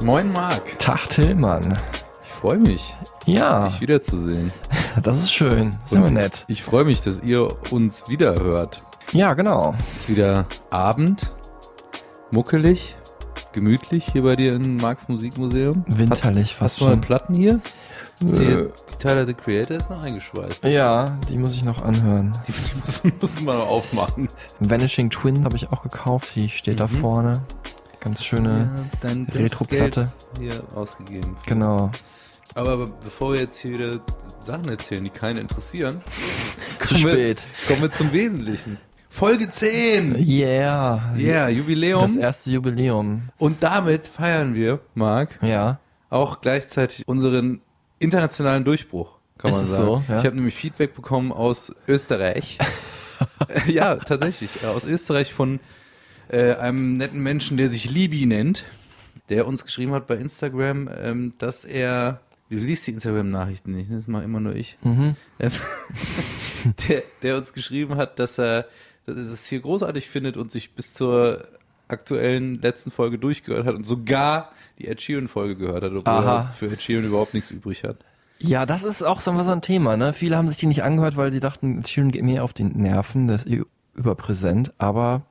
Moin Marc, Tag Tillmann. ich freue mich, Ja, dich wiederzusehen. das ist schön. Ist immer nett. Ich freue mich, dass ihr uns wieder hört. Ja, genau. Es ist wieder Abend, muckelig, gemütlich hier bei dir im Marx Musikmuseum. Winterlich Hast, fast hast du mal schon. Platten hier? Äh. die Tyler the Creator ist noch eingeschweißt. Ja, die muss ich noch anhören. Die muss, muss man noch aufmachen. Vanishing Twin habe ich auch gekauft. Die steht da Mhm. vorne. Ganz schöne Retro-Platte. Hier ausgegeben. Genau. Aber bevor wir jetzt hier wieder Sachen erzählen, die keinen interessieren, Zu kommen wir- spät. kommen wir zum Wesentlichen. Folge 10! Yeah. Ja, Jubiläum. Das erste Jubiläum. Und damit feiern wir, Marc, Ja. auch gleichzeitig unseren internationalen Durchbruch, kann Ist man sagen. so, ja? Ich habe nämlich Feedback bekommen aus Österreich. Ja, tatsächlich. äh, Aus Österreich von äh, einem netten Menschen, der sich Libi nennt, der uns geschrieben hat bei Instagram, ähm, dass er. Du liest die Instagram-Nachrichten nicht, ne? das mache immer nur ich. Mhm. Ähm, der, der uns geschrieben hat, dass er dass er es hier großartig findet und sich bis zur aktuellen letzten Folge durchgehört hat und sogar die Ed Sheeran-Folge gehört hat, obwohl Aha. er für Ed Sheeran überhaupt nichts übrig hat. Ja, das ist auch so ein Thema, ne? Viele haben sich die nicht angehört, weil sie dachten, Sheeran geht mir auf die Nerven, das ist eh überpräsent, aber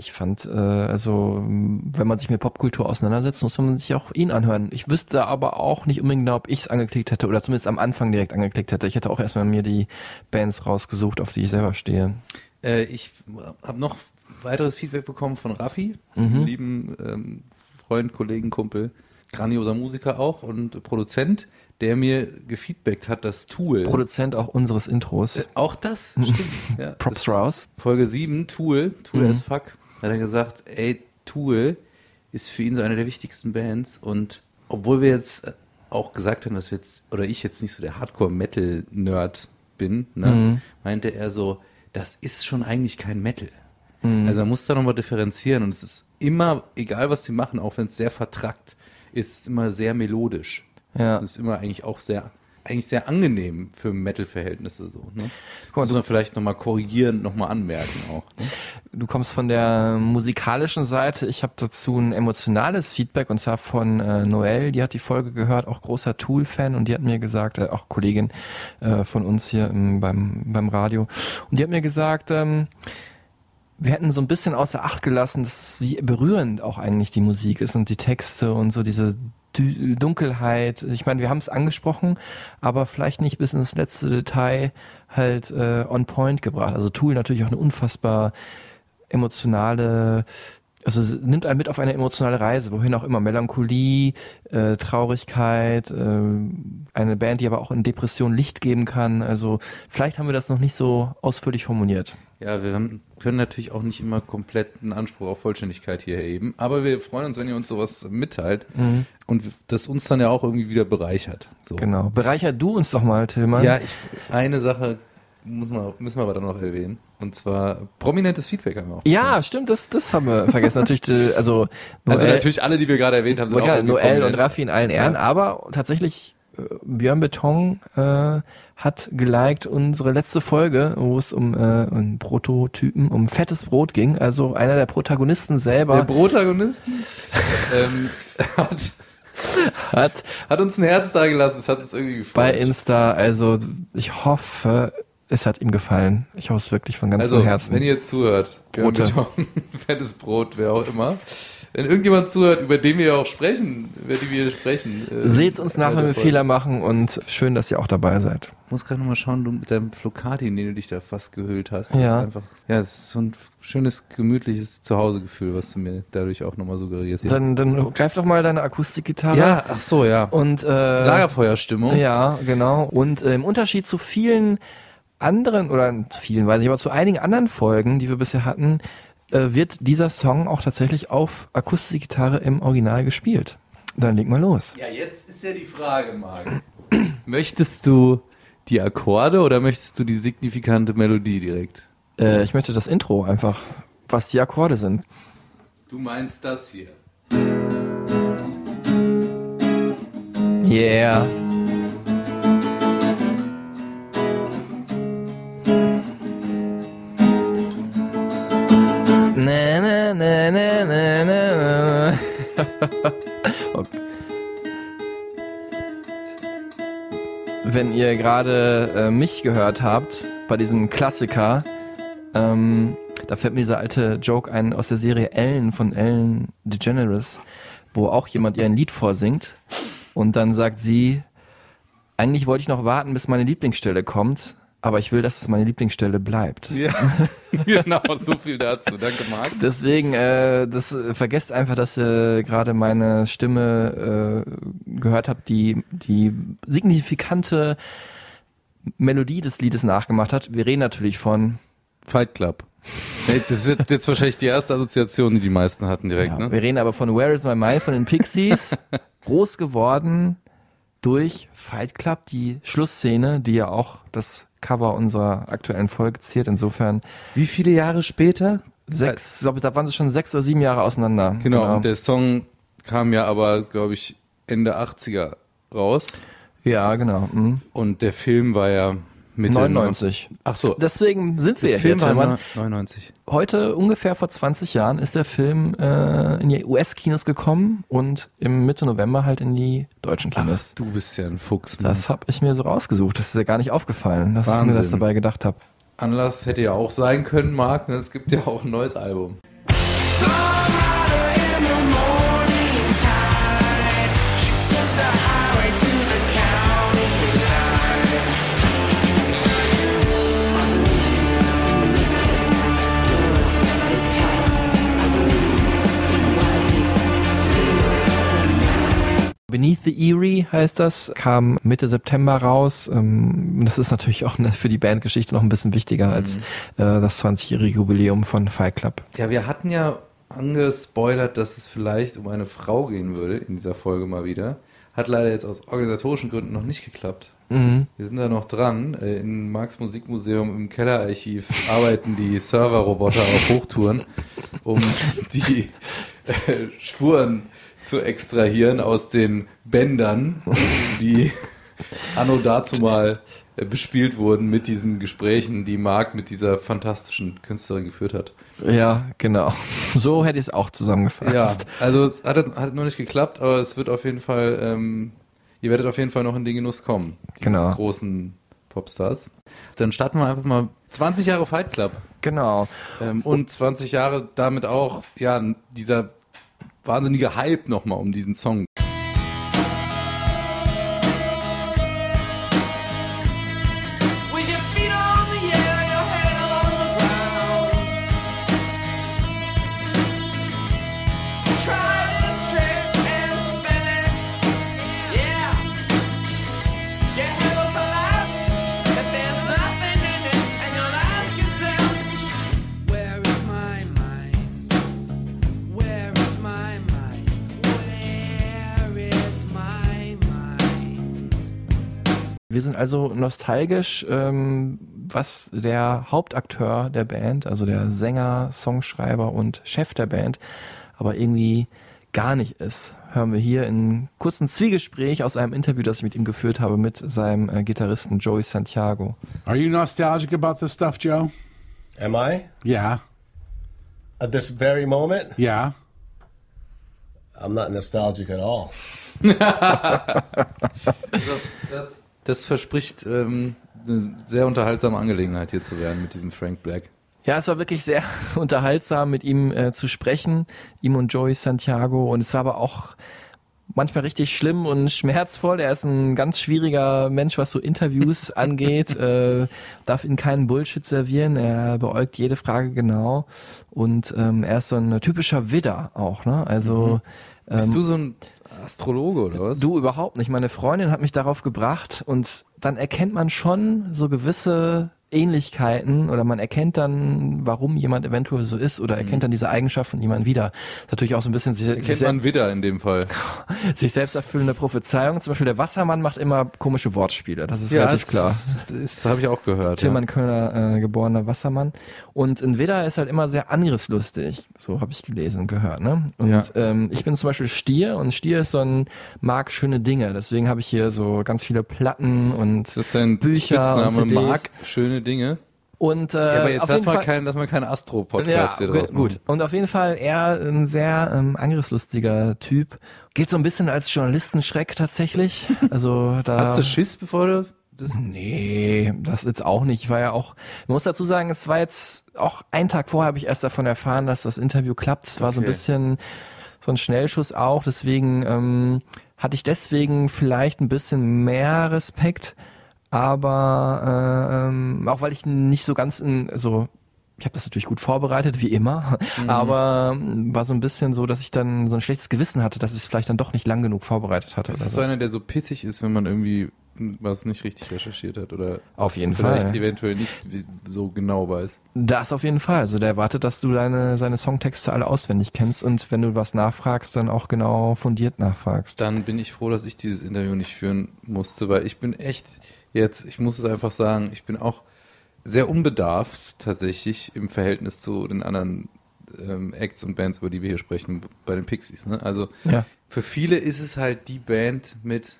ich fand, äh, also wenn man sich mit Popkultur auseinandersetzt, muss man sich auch ihn anhören. Ich wüsste aber auch nicht unbedingt genau, ob ich es angeklickt hätte oder zumindest am Anfang direkt angeklickt hätte. Ich hätte auch erstmal mir die Bands rausgesucht, auf die ich selber stehe. Äh, ich habe noch weiteres Feedback bekommen von Raffi, Mhm. lieben ähm, Freund, Kollegen, Kumpel, grandioser Musiker auch und Produzent, der mir gefeedbackt hat, das Tool. Produzent auch unseres Intros. Äh, auch das? Stimmt. Ja, Props das- raus. Folge 7, Tool, Tool Mhm. as fuck, hat er gesagt, ey, Tool ist für ihn so eine der wichtigsten Bands und obwohl wir jetzt auch gesagt haben, dass wir jetzt, oder ich jetzt nicht so der Hardcore-Metal-Nerd bin, ne, Mhm. meinte er so, das ist schon eigentlich kein Metal. Mhm. Also man muss da nochmal differenzieren und es ist immer, egal was sie machen, auch wenn es sehr vertrackt, ist es immer sehr melodisch. Ja. Das ist immer eigentlich auch sehr, eigentlich sehr angenehm für Metal-Verhältnisse so. Ne? Guck mal, Muss man vielleicht nochmal korrigierend nochmal anmerken auch. Ne? Du kommst von der musikalischen Seite. Ich habe dazu ein emotionales Feedback und zwar von äh, Noelle. Die hat die Folge gehört, auch großer Tool-Fan und die hat mir gesagt, äh, auch Kollegin äh, von uns hier im, beim, beim Radio. Und die hat mir gesagt, ähm, wir hätten so ein bisschen außer Acht gelassen, dass wie berührend auch eigentlich die Musik ist und die Texte und so diese Dunkelheit. Ich meine, wir haben es angesprochen, aber vielleicht nicht bis ins letzte Detail halt äh, on point gebracht. Also Tool natürlich auch eine unfassbar emotionale, also es nimmt einen mit auf eine emotionale Reise, wohin auch immer. Melancholie, äh, Traurigkeit, äh, eine Band, die aber auch in Depression Licht geben kann. Also vielleicht haben wir das noch nicht so ausführlich formuliert. Ja, wir haben, können natürlich auch nicht immer kompletten Anspruch auf Vollständigkeit hier erheben, aber wir freuen uns, wenn ihr uns sowas mitteilt und das uns dann ja auch irgendwie wieder bereichert. So. Genau. Bereicher du uns doch mal, Tillmann. Ja, ich, eine Sache muss man, müssen wir aber dann noch erwähnen und zwar prominentes Feedback haben wir auch. Ja, stimmt, das, das haben wir vergessen. natürlich, also, Also Noel- natürlich alle, die wir gerade erwähnt haben, sind auch Noel und. Raffi in allen Ehren, Ja. aber tatsächlich äh, Björn Beton äh, hat geliked unsere letzte Folge, wo es um, äh, um Prototypen, um fettes Brot ging. Also einer der Protagonisten Der selber Protagonisten ähm, hat, hat hat uns ein Herz da gelassen, es hat uns irgendwie gefreut. bei Insta, also ich hoffe, es hat ihm gefallen. Ich hoffe es wirklich von ganzem Also, Herzen. wenn ihr zuhört, Brote. Beton, fettes Brot, wer auch immer. Wenn irgendjemand zuhört, über den wir auch sprechen, über die wir sprechen. äh, Seht's uns nach, wenn wir. Fehler machen und schön, dass ihr auch dabei seid. Ich muss gerade nochmal schauen, du mit deinem Flocati, in den du dich da fast gehüllt hast. Ja. Das ist einfach, ja, es ist so ein schönes, gemütliches Zuhausegefühl, was du mir dadurch auch nochmal suggerierst. Ja, Dann, dann greif doch mal deine Akustikgitarre. ja ach so, ja. Und äh, Lagerfeuerstimmung. Ja, genau. Und äh, im Unterschied zu vielen anderen, oder zu vielen weiß ich, aber zu einigen anderen Folgen, die wir bisher hatten, äh, wird dieser Song auch tatsächlich auf Akustikgitarre im Original gespielt. Dann leg mal los. Ja, jetzt ist ja die Frage, Marc. möchtest du die Akkorde oder möchtest du die signifikante Melodie direkt? Äh, ich möchte das Intro einfach, was die Akkorde sind. Du meinst das hier. Yeah. Na, na, na, na, na, okay. Wenn ihr gerade äh, mich gehört habt bei diesem Klassiker, ähm, da fällt mir dieser alte Joke ein aus der Serie Ellen von Ellen DeGeneres, wo auch jemand ihr ein Lied vorsingt und dann sagt sie, eigentlich wollte ich noch warten, bis meine Lieblingsstelle kommt, aber ich will, dass es meine Lieblingsstelle bleibt. Ja, genau, so viel dazu. Danke, Marc. Deswegen, äh, das äh, vergesst einfach, dass ihr gerade meine Stimme äh, gehört habt, die die signifikante Melodie des Liedes nachgemacht hat. Wir reden natürlich von Fight Club. Das ist jetzt wahrscheinlich die erste Assoziation, die die meisten hatten direkt, Ja, ne? Wir reden aber von Where is My Mind von den Pixies. groß geworden durch Fight Club, die Schlussszene, die ja auch das Cover unserer aktuellen Folge ziert. Insofern Wie viele Jahre später? sechs, ich glaube, da waren sie schon sechs oder sieben Jahre auseinander. Genau, und der Song kam ja aber, glaube ich, Ende 80er raus. ja, genau. Mhm. Und der Film war ja Mitte 99. Ach so. Deswegen sind wir ja hier. Film war Tillmann. 99. Heute, ungefähr vor 20 Jahren, ist der Film äh, in die US-Kinos gekommen und im Mitte November halt in die deutschen Kinos. Du bist ja ein Fuchs. Mann. Das habe ich mir so rausgesucht. Das ist ja gar nicht aufgefallen, dass ich mir das Wahnsinn. dabei gedacht habe. Anlass hätte ja auch sein können, Marc. ne? Es gibt ja auch ein neues Album. Beneath the Eerie heißt das, kam Mitte September raus. Ähm, Das ist natürlich auch ne, für die Bandgeschichte noch ein bisschen wichtiger als äh, das 20-jährige Jubiläum von Fight Club. Ja, wir hatten ja angespoilert, dass es vielleicht um eine Frau gehen würde in dieser Folge mal wieder. Hat leider jetzt aus organisatorischen Gründen noch nicht geklappt. Mhm. Wir sind da noch dran. Äh, In Marx Musikmuseum im Kellerarchiv arbeiten die Serverroboter auf Hochtouren, um die äh, Spuren zu extrahieren aus den Bändern, die anno dazu mal äh, bespielt wurden mit diesen Gesprächen, die Marc mit dieser fantastischen Künstlerin geführt hat. Ja, genau. So hätte ich es auch zusammengefasst. Ja, also es hat, hat noch nicht geklappt, aber es wird auf jeden Fall, ähm, ihr werdet auf jeden Fall noch in den Genuss kommen. Dieses Genau. großen Popstars. Dann starten wir einfach mal 20 Jahre Fight Club. Genau. Ähm, und 20 Jahre damit auch, ja, dieser wahnsinnige Hype nochmal um diesen Song. Also nostalgisch, ähm, was der Hauptakteur der Band, also der Sänger, Songschreiber und Chef der Band, aber irgendwie gar nicht ist. Hören wir hier in einem kurzen Zwiegespräch aus einem Interview, das ich mit ihm geführt habe, mit seinem äh, Gitarristen Joey Santiago. Are you nostalgic about this stuff, Joe? Am I? Yeah. At this very moment? Yeah. I'm not nostalgic at all. Das, das verspricht ähm, eine sehr unterhaltsame Angelegenheit hier zu werden mit diesem Frank Black. Ja, es war wirklich sehr unterhaltsam, mit ihm äh, zu sprechen, ihm und Joey Santiago. Und es war aber auch manchmal richtig schlimm und schmerzvoll. Er ist ein ganz schwieriger Mensch, was so Interviews angeht. Äh, darf ihn keinen Bullshit servieren. Er beäugt jede Frage genau. Und ähm, er ist so ein typischer Widder auch. Ne? Also Bist ähm, du so ein Astrologe oder was? Du überhaupt nicht. Meine Freundin hat mich darauf gebracht und dann erkennt man schon so gewisse Ähnlichkeiten oder man erkennt dann, warum jemand eventuell so ist oder erkennt dann diese Eigenschaft von jemandem wieder. Ist natürlich auch so ein bisschen sich, sich, Mhm. Kennt sel- man wieder in dem Fall. sich selbst erfüllende Prophezeiung. Zum Beispiel der Wassermann macht immer komische Wortspiele, das ist relativ klar. Das, das habe ich auch gehört. Tilman Kölner, äh, geborener Wassermann. Und ein Widder ist halt immer sehr angriffslustig, so habe ich gelesen und gehört. Ne? Und Ja. ähm, ich bin zum Beispiel Stier und Stier ist so ein mag schöne Dinge. Deswegen habe ich hier so ganz viele Platten und Das ist dein Bücher und Spitzname, CDs. Mark, schöne Dinge. Und äh, Ja, aber jetzt lass mal, Fall, keinen, lass mal keinen Astro-Podcast ja, hier draus gut. Und auf jeden Fall er ein sehr ähm, angriffslustiger Typ. Geht so ein bisschen als Journalistenschreck tatsächlich. Also da. Hattest du Schiss, bevor du das... Nee, das jetzt auch nicht. Ich war ja auch, ich muss dazu sagen, es war jetzt auch einen Tag vorher habe ich erst davon erfahren, dass das Interview klappt. Es war so ein Okay. bisschen so ein Schnellschuss auch. Deswegen ähm, hatte ich deswegen vielleicht ein bisschen mehr Respekt, aber äh, ähm, auch weil ich nicht so ganz in, so ich habe das natürlich gut vorbereitet, wie immer, aber ähm, war so ein bisschen so, dass ich dann so ein schlechtes Gewissen hatte, dass ich es vielleicht dann doch nicht lang genug vorbereitet hatte. Das ist so einer, der so pissig ist, wenn man irgendwie was nicht richtig recherchiert hat oder Auf jeden vielleicht Fall. eventuell nicht so genau weiß. Das auf jeden Fall. Also der erwartet, dass du deine seine Songtexte alle auswendig kennst und wenn du was nachfragst, dann auch genau fundiert nachfragst. Dann bin ich froh, dass ich dieses Interview nicht führen musste, weil ich bin echt jetzt, ich muss es einfach sagen, ich bin auch sehr unbedarft tatsächlich im Verhältnis zu den anderen ähm, Acts und Bands, über die wir hier sprechen, bei den Pixies. Ne? Also Ja. für viele ist es halt die Band mit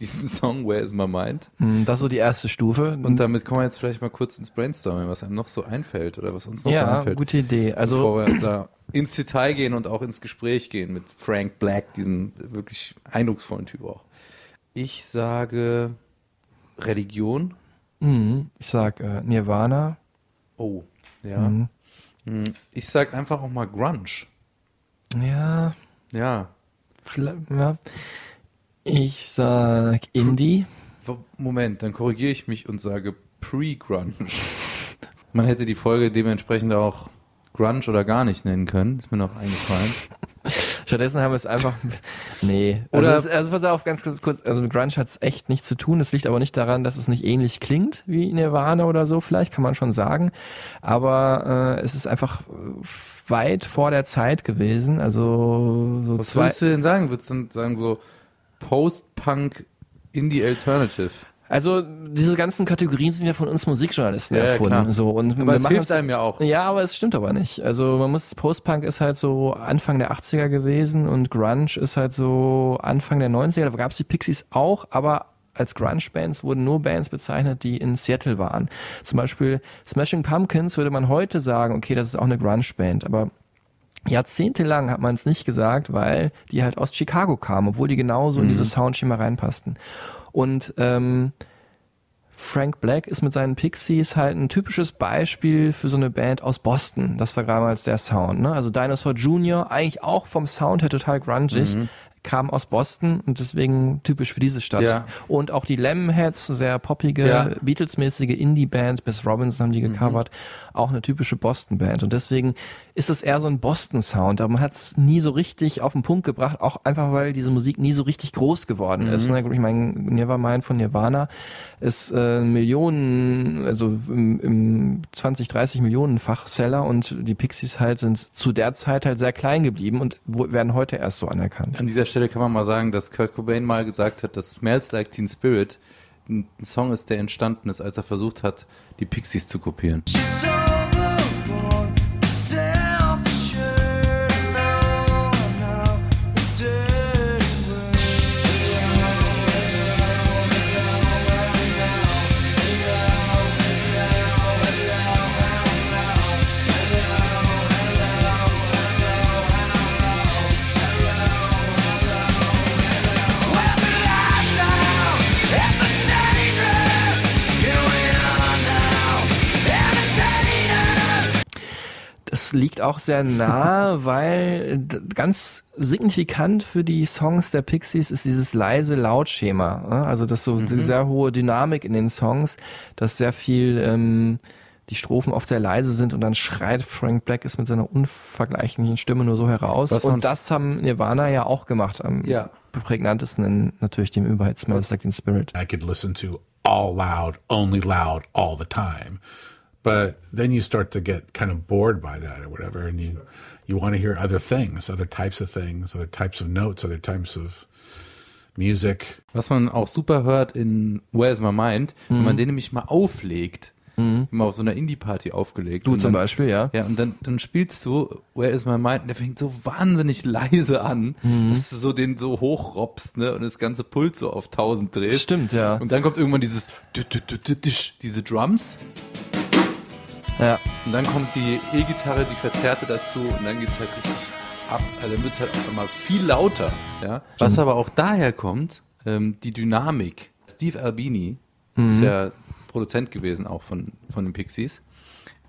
diesem Song Where is My Mind. Hm, Das ist so die erste Stufe. Und damit kommen wir jetzt vielleicht mal kurz ins Brainstorming, was einem noch so einfällt oder was uns noch so ja, einfällt. gute Idee. Also bevor wir da ins Detail gehen und auch ins Gespräch gehen mit Frank Black, diesem wirklich eindrucksvollen Typ auch. Ich sage Religion. hm, ich sag äh, Nirvana. Oh, ja. Mhm. Hm, Ich sag einfach auch mal Grunge. Ja, Ja. vielleicht, ja. Ich sag Indie. Moment, dann korrigiere ich mich und sage Pre-Grunge. Man hätte die Folge dementsprechend auch Grunge oder gar nicht nennen können. Ist mir noch eingefallen. Stattdessen haben wir es einfach. Nee. Also, Oder- es, also pass auf, ganz kurz. Also mit Grunge hat es echt nichts zu tun. Es liegt aber nicht daran, dass es nicht ähnlich klingt wie Nirvana oder so, vielleicht kann man schon sagen. Aber äh, es ist einfach weit vor der Zeit gewesen. Also so Was zwei. würdest du denn sagen? Würdest du denn sagen so Post-Punk Indie Alternative? Also diese ganzen Kategorien sind ja von uns Musikjournalisten Ja, erfunden. klar. so und Aber es hilft einem ja auch. Ja, aber es stimmt aber nicht. Also man muss Post-Punk ist halt so Anfang der 80er gewesen und Grunge ist halt so Anfang der 90er. Da gab es die Pixies auch, aber als Grunge-Bands wurden nur Bands bezeichnet, die in Seattle waren. Zum Beispiel Smashing Pumpkins würde man heute sagen, okay, das ist auch eine Grunge-Band, aber jahrzehntelang hat man es nicht gesagt, weil die halt aus Chicago kamen, obwohl die genauso in dieses Soundschema reinpassten. Und ähm, Frank Black ist mit seinen Pixies halt ein typisches Beispiel für so eine Band aus Boston. Das war damals der Sound. Ne? Also Dinosaur Jr., eigentlich auch vom Sound her total grungig, kam aus Boston und deswegen typisch für diese Stadt. Ja. Und auch die Lemonheads, sehr poppige, Ja. Beatles-mäßige Indie-Band, Miss Robinson haben die gecovert, auch eine typische Boston-Band. Und deswegen ist es eher so ein Boston-Sound, aber man hat es nie so richtig auf den Punkt gebracht, auch einfach, weil diese Musik nie so richtig groß geworden ist. Ne? Ich meine, Nevermind von Nirvana ist äh, Millionen, also im, im 20, 30 Millionenfach Seller und die Pixies halt sind zu der Zeit halt sehr klein geblieben und werden heute erst so anerkannt. An dieser Stelle kann man mal sagen, dass Kurt Cobain mal gesagt hat, dass Smells Like Teen Spirit ein Song ist, der entstanden ist, als er versucht hat, die Pixies zu kopieren. Das liegt auch sehr nah, weil ganz signifikant für die Songs der Pixies ist dieses leise Lautschema. ne? Also das so Mhm. sehr hohe Dynamik in den Songs, dass sehr viel ähm, die Strophen oft sehr leise sind und dann schreit Frank Black es mit seiner unvergleichlichen Stimme nur so heraus. Was und das haben Nirvana ja auch gemacht. Ähm, Ja. prägnantesten in natürlich dem Überhit Smells Like Teen Spirit. I could listen to all loud, only loud, all the time. But then you start to get kind of bored by that or whatever, and you you want to hear other things, other types of things, other types of notes, other types of music. Was man auch super hört in Where's My Mind, wenn Mhm. man den nämlich mal auflegt, mal auf so einer Indie-Party aufgelegt. Du zum dann, Beispiel, ja. Ja, und dann, dann spielst du Where Is My Mind und der fängt so wahnsinnig leise an, Mhm. dass du so den so hochrobbst, ne, und das ganze Pult so auf 1000 drehst. Stimmt, ja. Und dann kommt irgendwann dieses, diese Drums. Ja. Und dann kommt die E-Gitarre, die verzerrte dazu und dann geht's halt richtig ab. Also dann wird's halt auf einmal viel lauter, ja. Was aber auch daher kommt, ähm, die Dynamik. Steve Albini ist Mhm. ja Produzent gewesen auch von, von den Pixies,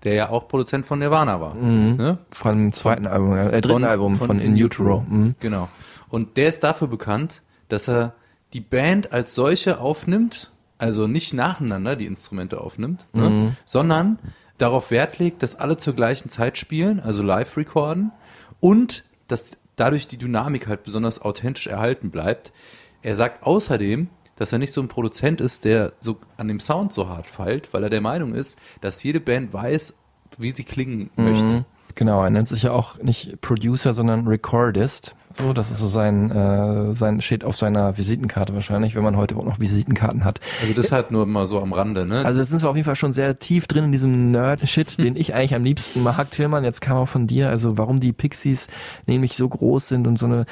der ja auch Produzent von Nirvana war. Mhm. Ne? Von dem zweiten Album, äh, dritten Von- Album von, von In In Utero. Mhm. Genau. Und der ist dafür bekannt, dass er die Band als solche aufnimmt, also nicht nacheinander die Instrumente aufnimmt, ne, Mhm. sondern darauf Wert legt, dass alle zur gleichen Zeit spielen, also live recorden und dass dadurch die Dynamik halt besonders authentisch erhalten bleibt. Er sagt außerdem, dass er nicht so ein Produzent ist, der so an dem Sound so hart feilt, weil er der Meinung ist, dass jede Band weiß, wie sie klingen möchte. Genau, er nennt sich ja auch nicht Producer, sondern Recordist. So, das ist so sein, äh, sein steht auf seiner Visitenkarte wahrscheinlich, wenn man heute auch noch Visitenkarten hat. Also das halt nur mal so am Rande, ne? Also jetzt sind wir auf jeden Fall schon sehr tief drin in diesem Nerd-Shit, den ich eigentlich am liebsten mag, Tillmann. Jetzt kam auch von dir, also warum die Pixies nämlich so groß sind und so eine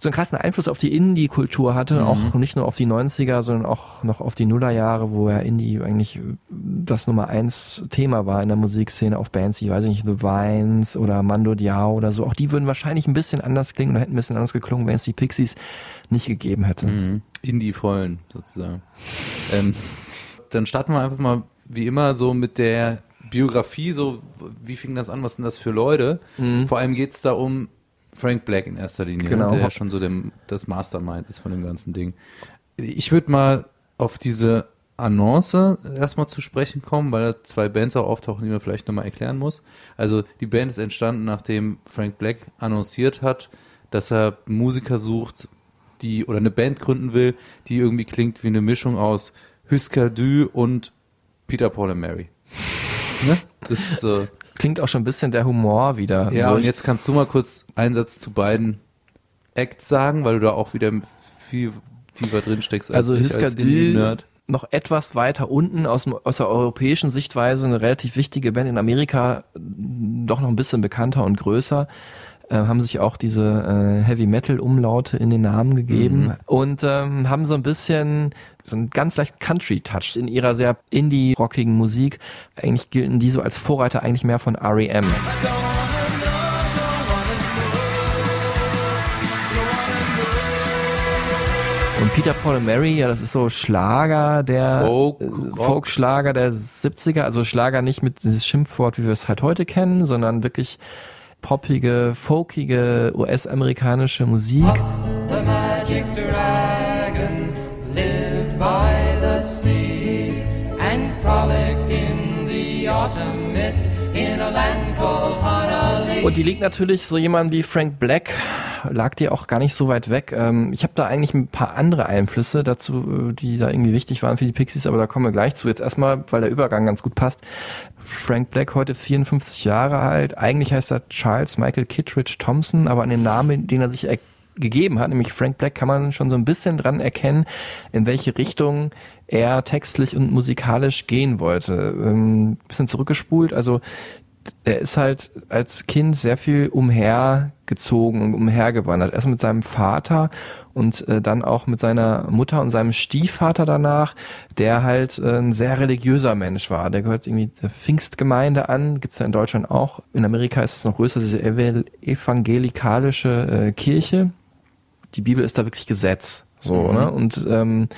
so einen krassen Einfluss auf die Indie-Kultur hatte, Mhm. auch nicht nur auf die 90er, sondern auch noch auf die Nullerjahre, wo ja Indie eigentlich äh, das Nummer eins Thema war in der Musikszene auf Bands, wie, weiß ich nicht, The Vines oder Mando Diao oder so. Auch die würden wahrscheinlich ein bisschen anders klingen oder hätten ein bisschen anders geklungen, wenn es die Pixies nicht gegeben hätte. Mhm. In die Vollen sozusagen. ähm, dann starten wir einfach mal wie immer so mit der Biografie, so wie fing das an, was sind das für Leute? Mhm. Vor allem geht es da um Frank Black in erster Linie, Genau. ne, der ja schon so dem, das Mastermind ist von dem ganzen Ding. Ich würde mal auf diese Annonce erstmal zu sprechen kommen, weil da zwei Bands auch auftauchen, die man vielleicht nochmal erklären muss. Also die Band ist entstanden, nachdem Frank Black annonciert hat, dass er Musiker sucht, die oder eine Band gründen will, die irgendwie klingt wie eine Mischung aus Husker Du und Peter Paul and Mary. Ne? Das ist so. Klingt auch schon ein bisschen der Humor wieder. Ja, und jetzt kannst du mal kurz einen Satz zu beiden Acts sagen, weil du da auch wieder viel tiefer drin steckst Also als Indie-Nerd. Du noch etwas weiter unten aus, aus der europäischen Sichtweise eine relativ wichtige Band in Amerika, doch noch ein bisschen bekannter und größer. Äh, haben sich auch diese äh, Heavy Metal Umlaute in den Namen gegeben Mhm. und ähm, haben so ein bisschen so einen ganz leichten Country Touch in ihrer sehr indie rockigen Musik. Eigentlich gelten die so als Vorreiter eigentlich mehr von R.E.M. Und Peter Paul and Mary, ja, das ist so Schlager der Folk, äh. Folkschlager der 70er, also Schlager nicht mit dieses Schimpfwort, wie wir es halt heute kennen, sondern wirklich poppige, folkige, US-amerikanische Musik. The Und die liegt natürlich so jemand wie Frank Black, lag dir auch gar nicht so weit weg. Ähm, ich habe da eigentlich ein paar andere Einflüsse dazu, äh, die da irgendwie wichtig waren für die Pixies, aber da kommen wir gleich zu. Jetzt erstmal, weil der Übergang ganz gut passt. Frank Black heute 54 Jahre alt. Eigentlich heißt er Charles Michael Kittredge Thompson, aber an dem Namen, den er sich gegeben hat, nämlich Frank Black, kann man schon so ein bisschen dran erkennen, in welche Richtung er textlich und musikalisch gehen wollte. Ähm, bisschen zurückgespult, also er ist halt als Kind sehr viel umhergezogen und umhergewandert. Erst mit seinem Vater und äh, dann auch mit seiner Mutter und seinem Stiefvater danach, der halt äh, ein sehr religiöser Mensch war. Der gehört irgendwie der Pfingstgemeinde an, gibt's ja in Deutschland auch. In Amerika ist es noch größer, diese ev- evangelikalische äh, Kirche. Die Bibel ist da wirklich Gesetz. So, Mhm. ne? Und ähm,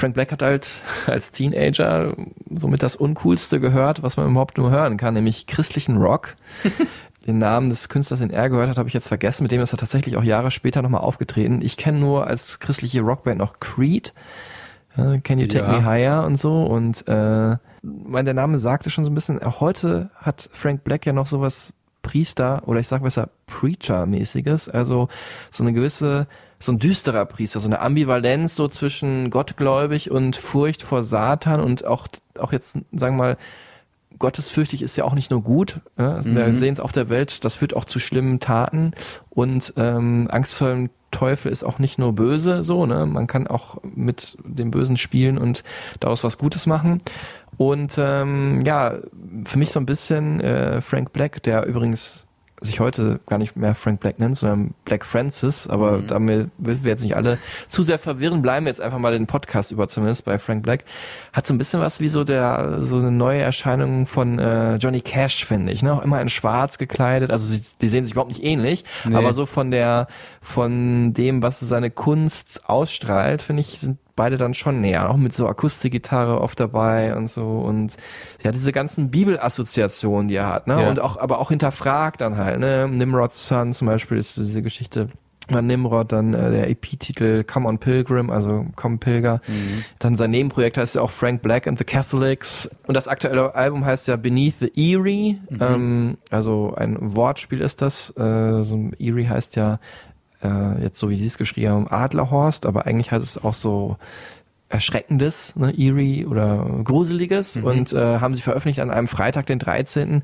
Frank Black hat halt als Teenager somit das Uncoolste gehört, was man überhaupt nur hören kann, nämlich christlichen Rock. Den Namen des Künstlers, den er gehört hat, habe ich jetzt vergessen. Mit dem ist er tatsächlich auch Jahre später nochmal aufgetreten. Ich kenne nur als christliche Rockband noch Creed. Äh, Can You Take Ja. Me Higher und so. Und äh, mein, der Name sagte schon so ein bisschen, auch heute hat Frank Black ja noch sowas Priester oder ich sag besser Preacher-mäßiges, also so eine gewisse so ein düsterer Priester, so eine Ambivalenz so zwischen gottgläubig und Furcht vor Satan und auch, auch jetzt, sagen wir mal, gottesfürchtig ist ja auch nicht nur gut. Ne? Also Wir Mhm. sehen es auf der Welt, das führt auch zu schlimmen Taten und ähm, Angst vor dem Teufel ist auch nicht nur böse, so, ne? Man kann auch mit dem Bösen spielen und daraus was Gutes machen. Und ähm, ja, für mich so ein bisschen äh, Frank Black, der übrigens sich heute gar nicht mehr Frank Black nennt, sondern Black Francis, aber Mhm. damit will wir jetzt nicht alle zu sehr verwirren, bleiben wir jetzt einfach mal den Podcast über zumindest bei Frank Black. Hat so ein bisschen was wie so der, so eine neue Erscheinung von äh, Johnny Cash, finde ich, ne? Auch immer in schwarz gekleidet, also sie, die sehen sich überhaupt nicht ähnlich, Nee. aber so von der, von dem, was seine Kunst ausstrahlt, finde ich, sind beide dann schon näher, auch mit so Akustikgitarre oft dabei und so und ja, diese ganzen Bibelassoziationen, die er hat, ne? Ja. Und auch, aber auch hinterfragt dann halt, ne? Nimrod's Son zum Beispiel ist so diese Geschichte war Nimrod, dann äh, der EP-Titel Come on Pilgrim, also Komm Pilger. Dann sein Nebenprojekt heißt ja auch Frank Black and the Catholics. Und das aktuelle Album heißt ja Beneath the Eerie. Ähm, also ein Wortspiel ist das. Äh, so ein Eerie heißt ja äh, jetzt so wie sie es geschrieben haben, Adlerhorst, aber eigentlich heißt es auch so Erschreckendes, ne, eerie oder Gruseliges und äh, haben sie veröffentlicht an einem Freitag, den 13.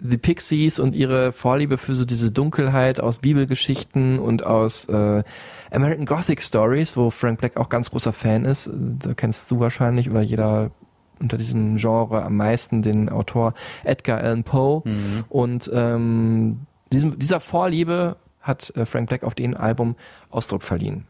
The Pixies und ihre Vorliebe für so diese Dunkelheit aus Bibelgeschichten und aus äh, American Gothic Stories, wo Frank Black auch ganz großer Fan ist. Da kennst du wahrscheinlich oder jeder unter diesem Genre am meisten den Autor Edgar Allan Poe. Und ähm, diesem, dieser Vorliebe hat äh, Frank Black auf dem Album Ausdruck verliehen.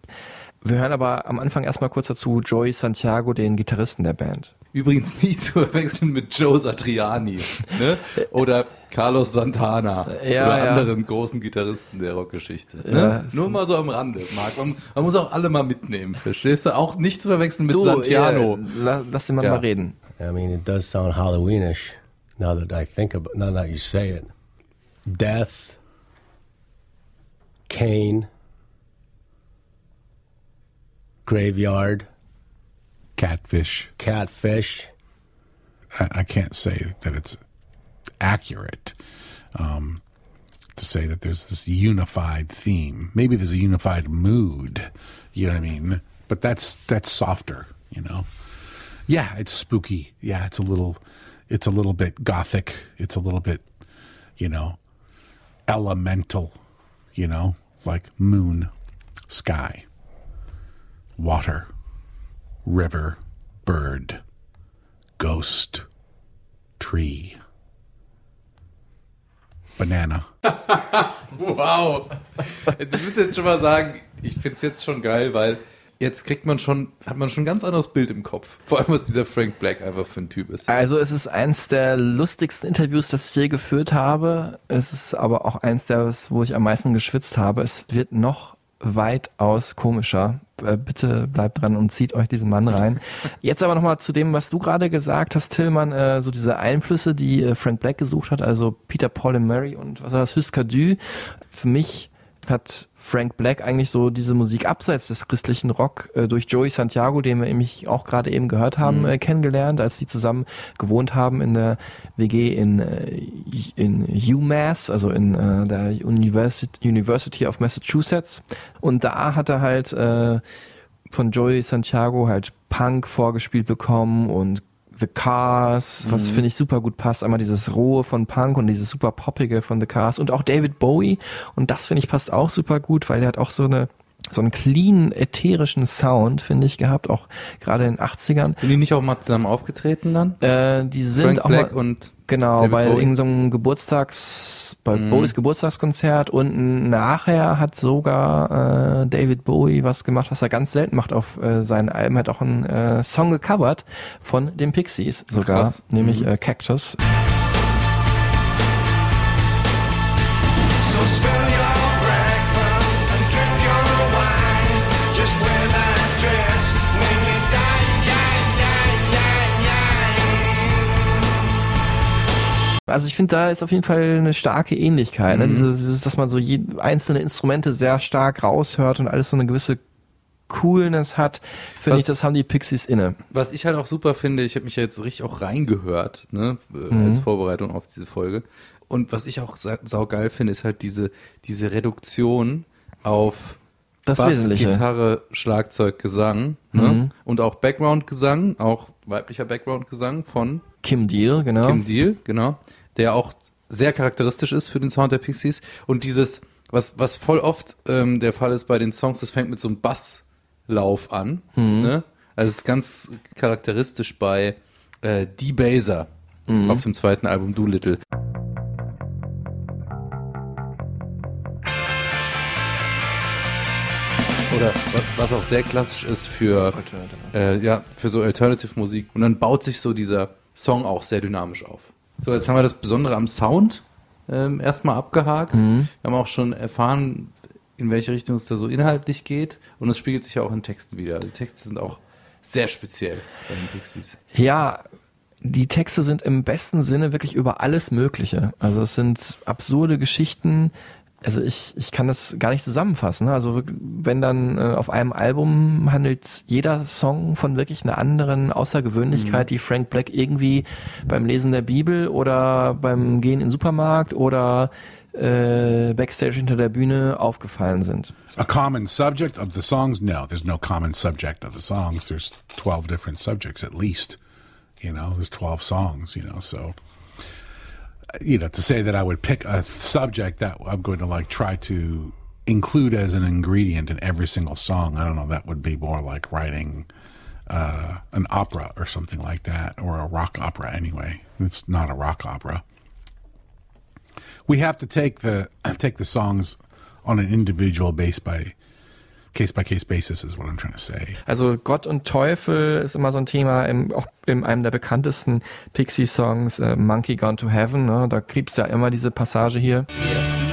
Wir hören aber am Anfang erstmal kurz dazu Joey Santiago, den Gitarristen der Band. Übrigens nicht zu verwechseln mit Joe Satriani ne? oder Carlos Santana Ja, oder ja. anderen großen Gitarristen der Rockgeschichte. Ja, Ne? es- Nur mal so am Rande, Marc. Man, man muss auch alle mal mitnehmen, verstehst du? Auch nicht zu verwechseln mit Du, Santiano. äh, la, lass den Mann Ja. mal reden. I mean, it does sound Halloweenish now that I think about now that you say it. Death, Cain, graveyard, Catfish. catfish. I, I can't say that it's accurate um, to say that there's this unified theme. Maybe there's a unified mood. You know what I mean? But that's that's softer. You know? Yeah, it's spooky. Yeah, it's a little, it's a little bit gothic. It's a little bit, you know, elemental. You know, like moon, sky, water, river, bird, ghost, tree, banana. Wow. Müsst ihr jetzt schon mal sagen, ich find's jetzt schon geil, weil jetzt kriegt man schon, hat man schon ein ganz anderes Bild im Kopf. Vor allem, was dieser Frank Black einfach für ein Typ ist. Also es ist eins der lustigsten Interviews, das ich je geführt habe. Es ist aber auch eins der, wo ich am meisten geschwitzt habe. Es wird noch weitaus komischer. Äh, Bitte bleibt dran und zieht euch diesen Mann rein. Jetzt aber nochmal zu dem, was du gerade gesagt hast, Tillmann, äh, so diese Einflüsse, die äh, Frank Black gesucht hat, also Peter, Paul und Mary und was war das, Husker Du. Für mich hat Frank Black eigentlich so diese Musik abseits des christlichen Rock äh, durch Joey Santiago, den wir nämlich auch gerade eben gehört haben, äh, kennengelernt, als sie zusammen gewohnt haben in der WG in, äh, in UMass, also in äh, der University, University of Massachusetts. Und da hat er halt äh, von Joey Santiago halt Punk vorgespielt bekommen und The Cars, was finde ich super gut passt. Einmal dieses Rohe von Punk und dieses super Poppige von The Cars und auch David Bowie. Und das finde ich passt auch super gut, weil der hat auch so eine so einen clean, ätherischen Sound, finde ich, gehabt, auch gerade in den 80ern. Sind die nicht auch mal zusammen aufgetreten dann? Äh, die sind Frank auch Black mal, und genau David bei Bowie? irgendeinem Geburtstags, bei Mhm. Bowies Geburtstagskonzert und nachher hat sogar äh, David Bowie was gemacht, was er ganz selten macht auf äh, seinen Alben, Er hat auch einen äh, Song gecovert von den Pixies sogar, krass. nämlich Mhm. äh, Cactus. So Also ich finde, da ist auf jeden Fall eine starke Ähnlichkeit. Ne? Mhm. Dieses, dieses, dass man so je, einzelne Instrumente sehr stark raushört und alles so eine gewisse Coolness hat, finde ich, das haben die Pixies inne. Was ich halt auch super finde, ich habe mich ja jetzt richtig auch reingehört, ne, äh, Mhm. als Vorbereitung auf diese Folge. Und was ich auch sa saugeil finde, ist halt diese, diese Reduktion auf Das Bass. Gitarre, Schlagzeug, Gesang ne? Mhm. und auch Background-Gesang, auch weiblicher Background-Gesang von Kim Deal, genau. Kim Deal, genau, der auch sehr charakteristisch ist für den Sound der Pixies und dieses, was, was voll oft ähm, der Fall ist bei den Songs, das fängt mit so einem Basslauf an, Mhm. ne? also es ist ganz charakteristisch bei äh, D-Baser Mhm. auf dem zweiten Album Doolittle. Oder wa- was auch sehr klassisch ist für, äh, ja, für so Alternative Musik. Und dann baut sich so dieser Song auch sehr dynamisch auf. So, jetzt haben wir das Besondere am Sound ähm, erstmal abgehakt. Mhm. Wir haben auch schon erfahren, in welche Richtung es da so inhaltlich geht. Und es spiegelt sich ja auch in Texten wieder. Die Texte sind auch sehr speziell bei den Pixies. Ja, die Texte sind im besten Sinne wirklich über alles Mögliche. Also es sind absurde Geschichten. Also ich, ich kann das gar nicht zusammenfassen. ne? Also wenn dann äh, auf einem Album handelt jeder Song von wirklich einer anderen Außergewöhnlichkeit, die Frank Black irgendwie beim Lesen der Bibel oder beim Gehen in den Supermarkt oder äh, Backstage hinter der Bühne aufgefallen sind. A common subject of the songs? No, there's no common subject of the songs. There's 12 different subjects at least. You know, there's 12 songs, you know, so you know, to say that I would pick a subject that I'm going to like try to include as an ingredient in every single song, I don't know, that would be more like writing uh, an opera or something like that, or a rock opera anyway. It's not a rock opera. We have to take the take the songs on an individual base by case by case basis is what I'm trying to say. Also Gott und Teufel ist immer so ein Thema, im, auch in einem der bekanntesten Pixie-Songs, äh, Monkey Gone to Heaven. Ne? Da gibt's ja immer diese Passage hier. Then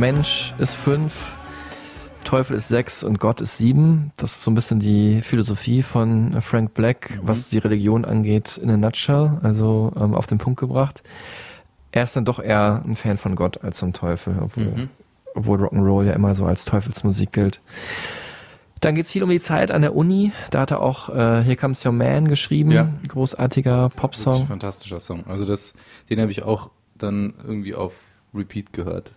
Mensch ist fünf, Teufel ist sechs und Gott ist sieben. Das ist so ein bisschen die Philosophie von Frank Black, was die Religion angeht, in a nutshell, also ähm, auf den Punkt gebracht. Er ist dann doch eher ein Fan von Gott als vom Teufel, obwohl, Mhm. obwohl Rock'n'Roll ja immer so als Teufelsmusik gilt. Dann geht's viel um die Zeit an der Uni. Da hat er auch äh, Here Comes Your Man geschrieben. Ja. Großartiger Wirklich Popsong. fantastischer Song. Also das, den habe ich auch dann irgendwie auf Repeat gehört.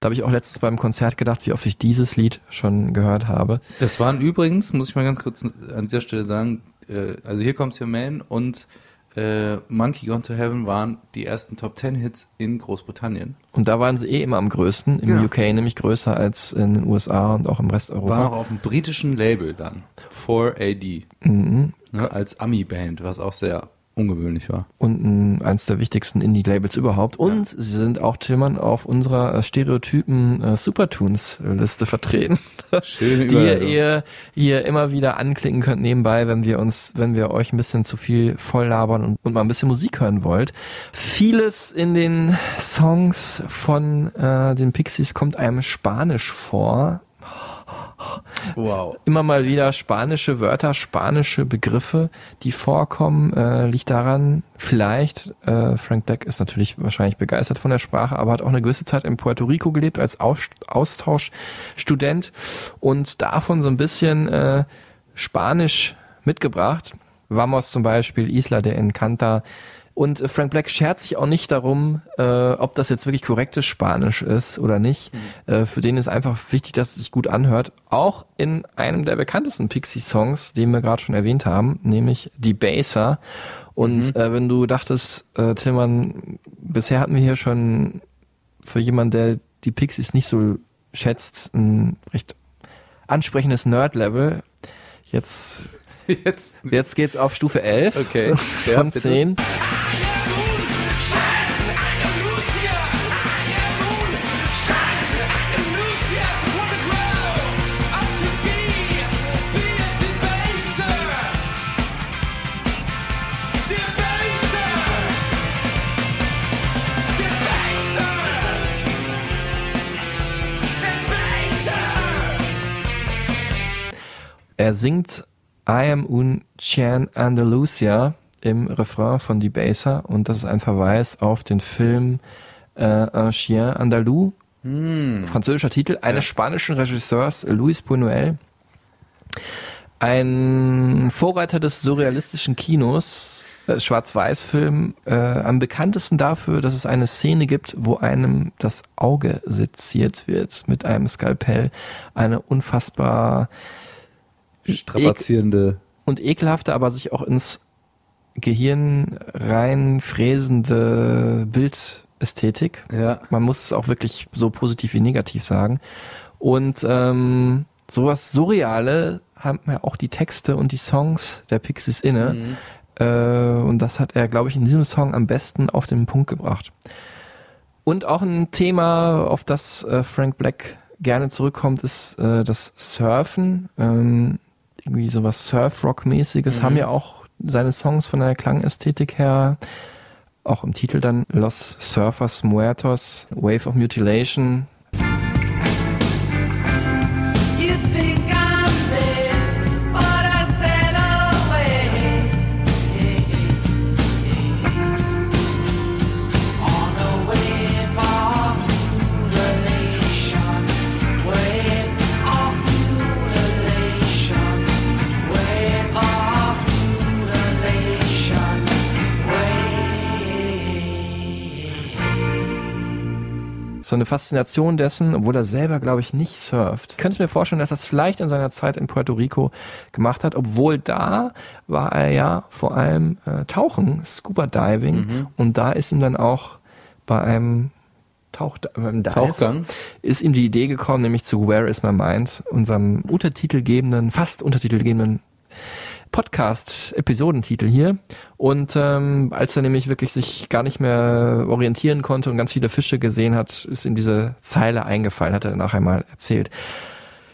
Da habe ich auch letztens beim Konzert gedacht, wie oft ich dieses Lied schon gehört habe. Das waren übrigens, muss ich mal ganz kurz an dieser Stelle sagen, äh, also hier kommt's Your Man und äh, Monkey Gone to Heaven waren die ersten Top 10 Hits in Großbritannien. Und da waren sie eh immer am größten, im Genau. UK nämlich größer als in den USA und auch im Rest Europa. War noch auf dem britischen Label dann. 4AD. Mhm. Ne, als Ami-Band, was auch sehr ungewöhnlich war. Und ein, eins der wichtigsten Indie-Labels überhaupt. Und sie sind auch Tillmann auf unserer äh, Stereotypen äh, Supertunes-Liste vertreten. Schöne die ihr, ihr hier immer wieder anklicken könnt nebenbei, wenn wir uns, wenn wir euch ein bisschen zu viel voll labern und, und mal ein bisschen Musik hören wollt. Vieles in den Songs von äh, den Pixies kommt einem Spanisch vor. Wow. Immer mal wieder spanische Wörter, spanische Begriffe, die vorkommen, äh, liegt daran, vielleicht, äh, Frank Black ist natürlich wahrscheinlich begeistert von der Sprache, aber hat auch eine gewisse Zeit in Puerto Rico gelebt als Aus Austauschstudent und davon so ein bisschen äh, Spanisch mitgebracht. Vamos zum Beispiel, Isla de Encanta. Und äh, Frank Black schert sich auch nicht darum, äh, ob das jetzt wirklich korrektes Spanisch ist oder nicht. Äh, für den ist einfach wichtig, dass es sich gut anhört. Auch in einem der bekanntesten Pixie-Songs, den wir gerade schon erwähnt haben, nämlich Die Baser. Und äh, wenn du dachtest, äh, Tillmann, bisher hatten wir hier schon für jemanden, der die Pixies nicht so schätzt, ein recht ansprechendes Nerd-Level. Jetzt, Jetzt, jetzt geht's auf Stufe 11 okay. von ja, 10. Er singt I am un chien Andalusia im Refrain von Debaser und das ist ein Verweis auf den Film äh, Un Chien Andalou, französischer Titel, eines spanischen Regisseurs Luis Buñuel, ein Vorreiter des surrealistischen Kinos, äh, Schwarz-Weiß-Film, äh, am bekanntesten dafür, dass es eine Szene gibt, wo einem das Auge seziert wird mit einem Skalpell. Eine unfassbar Strapazierende. und ekelhafte, aber sich auch ins Gehirn reinfräsende Bildästhetik. Ja. Man muss es auch wirklich so positiv wie negativ sagen. Und ähm, sowas Surreale haben ja auch die Texte und die Songs der Pixies inne. Äh, und das hat er, glaube ich, in diesem Song am besten auf den Punkt gebracht. Und auch ein Thema, auf das äh, Frank Black gerne zurückkommt, ist äh, das Surfen. Ähm, irgendwie sowas Surf-Rock-mäßiges haben ja auch seine Songs von der Klangästhetik her. Auch im Titel dann Los Surfers Muertos, Wave of Mutilation. So eine Faszination dessen, obwohl er selber, glaube ich, nicht surft. Ich könnte mir vorstellen, dass er es vielleicht in seiner Zeit in Puerto Rico gemacht hat, obwohl da war er ja vor allem äh, Tauchen, Scuba Diving und da ist ihm dann auch bei einem Tauch, beim Dive, Tauchgang. ist ihm die Idee gekommen, nämlich zu Where is my mind, unserem untertitelgebenden, fast untertitelgebenden Podcast-Episodentitel hier. Und ähm, als er nämlich wirklich sich gar nicht mehr orientieren konnte und ganz viele Fische gesehen hat, ist ihm diese Zeile eingefallen, hat er nachher mal erzählt.